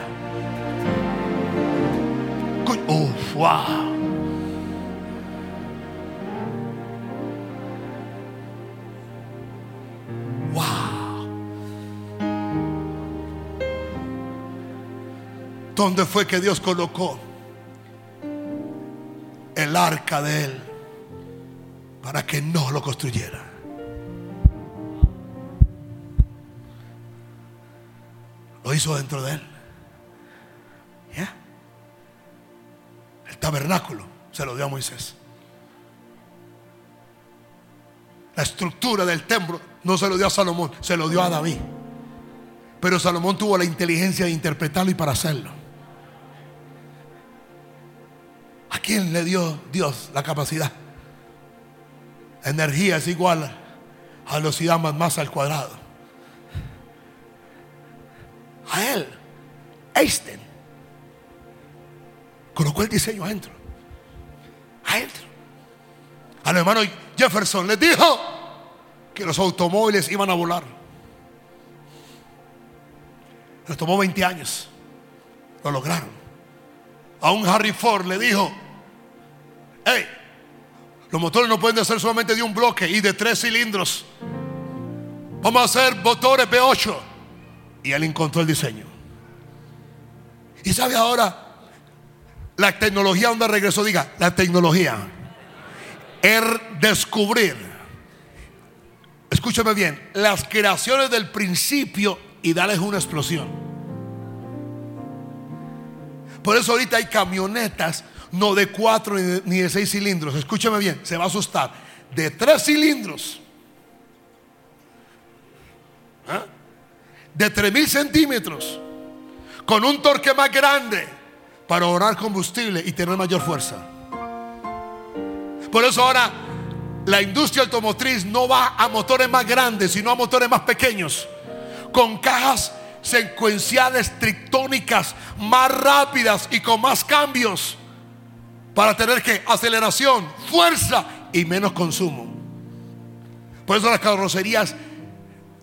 Wow. ¿Dónde fue que Dios colocó el arca de él para que no lo construyera? Lo hizo dentro de él. Tabernáculo se lo dio a Moisés. La estructura del templo no se lo dio a Salomón, se lo dio a David. Pero Salomón tuvo la inteligencia de interpretarlo y para hacerlo. ¿A quién le dio Dios la capacidad? Energía es igual a velocidad más masa al cuadrado. A él, Einstein, colocó el diseño adentro. Adentro. Al hermano Jefferson le dijo que los automóviles iban a volar. Les tomó 20 años. Lo lograron. A un Harry Ford le dijo hey, los motores no pueden ser solamente de un bloque y de tres cilindros. Vamos a hacer motores B8. Y él encontró el diseño. Y sabe ahora, la tecnología donde regresó, diga, la tecnología. Es descubrir. Escúchame bien, las creaciones del principio y darles una explosión. Por eso ahorita hay camionetas, no de cuatro ni de, seis cilindros. Escúchame bien, se va a asustar. De tres cilindros. ¿Ah? De tres mil centímetros. Con un torque más grande para ahorrar combustible y tener mayor fuerza. Por eso ahora la industria automotriz no va a motores más grandes, sino a motores más pequeños. Con cajas secuenciales trictónicas más rápidas y con más cambios para tener que aceleración, fuerza y menos consumo. Por eso las carrocerías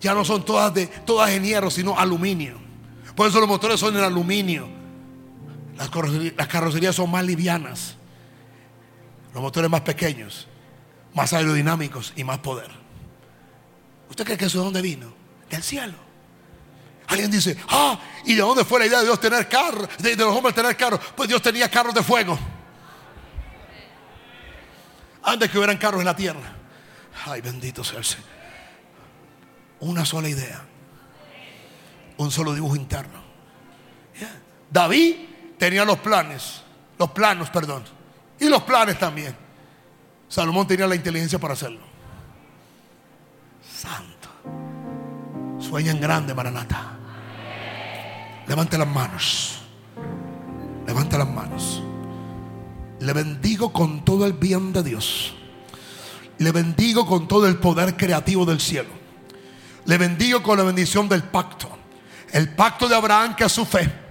ya no son todas de en hierro, sino aluminio. Por eso los motores son en aluminio. Las carrocerías, son más livianas. Los motores más pequeños, más aerodinámicos y más poder. ¿Usted cree que eso de dónde vino? Del cielo. Alguien dice, ah, ¿y de dónde fue la idea de Dios tener carros? De, los hombres tener carros. Pues Dios tenía carros de fuego. Antes que hubieran carros en la tierra. Ay, bendito sea el Señor. Una sola idea. Un solo dibujo interno. David tenía los planes. Los planos, perdón. Y los planes también. Salomón tenía la inteligencia para hacerlo. Santo. Sueña en grande, Maranata. Levante las manos. Levante las manos. Le bendigo con todo el bien de Dios. Le bendigo con todo el poder creativo del cielo. Le bendigo con la bendición del pacto. El pacto de Abraham que es su fe.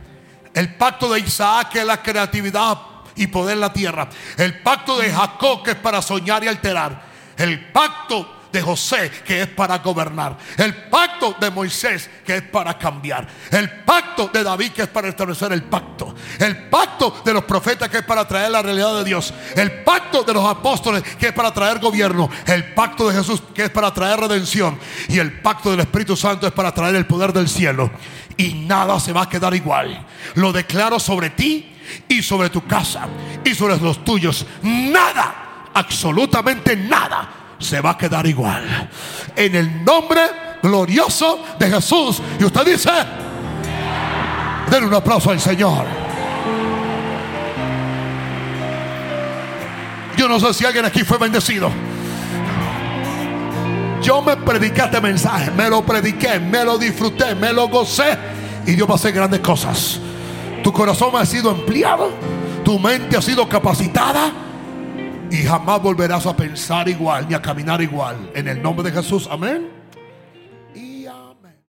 El pacto de Isaac que es la creatividad y poder en la tierra. El pacto de Jacob que es para soñar y alterar. El pacto de José que es para gobernar. El pacto de Moisés que es para cambiar. El pacto de David que es para establecer el pacto. El pacto de los profetas que es para traer la realidad de Dios. El pacto de los apóstoles que es para traer gobierno. El pacto de Jesús que es para traer redención. Y el pacto del Espíritu Santo es para traer el poder del cielo. Y nada se va a quedar igual. Lo declaro sobre ti y sobre tu casa y sobre los tuyos. Nada, absolutamente nada se va a quedar igual. En el nombre glorioso de Jesús. Y usted dice, denle un aplauso al Señor. Yo no sé si alguien aquí fue bendecido. Yo me prediqué este mensaje, me lo prediqué, me lo disfruté, me lo gocé y Dios va a hacer grandes cosas. Tu corazón ha sido empleado, tu mente ha sido capacitada y jamás volverás a pensar igual ni a caminar igual. En el nombre de Jesús, amén.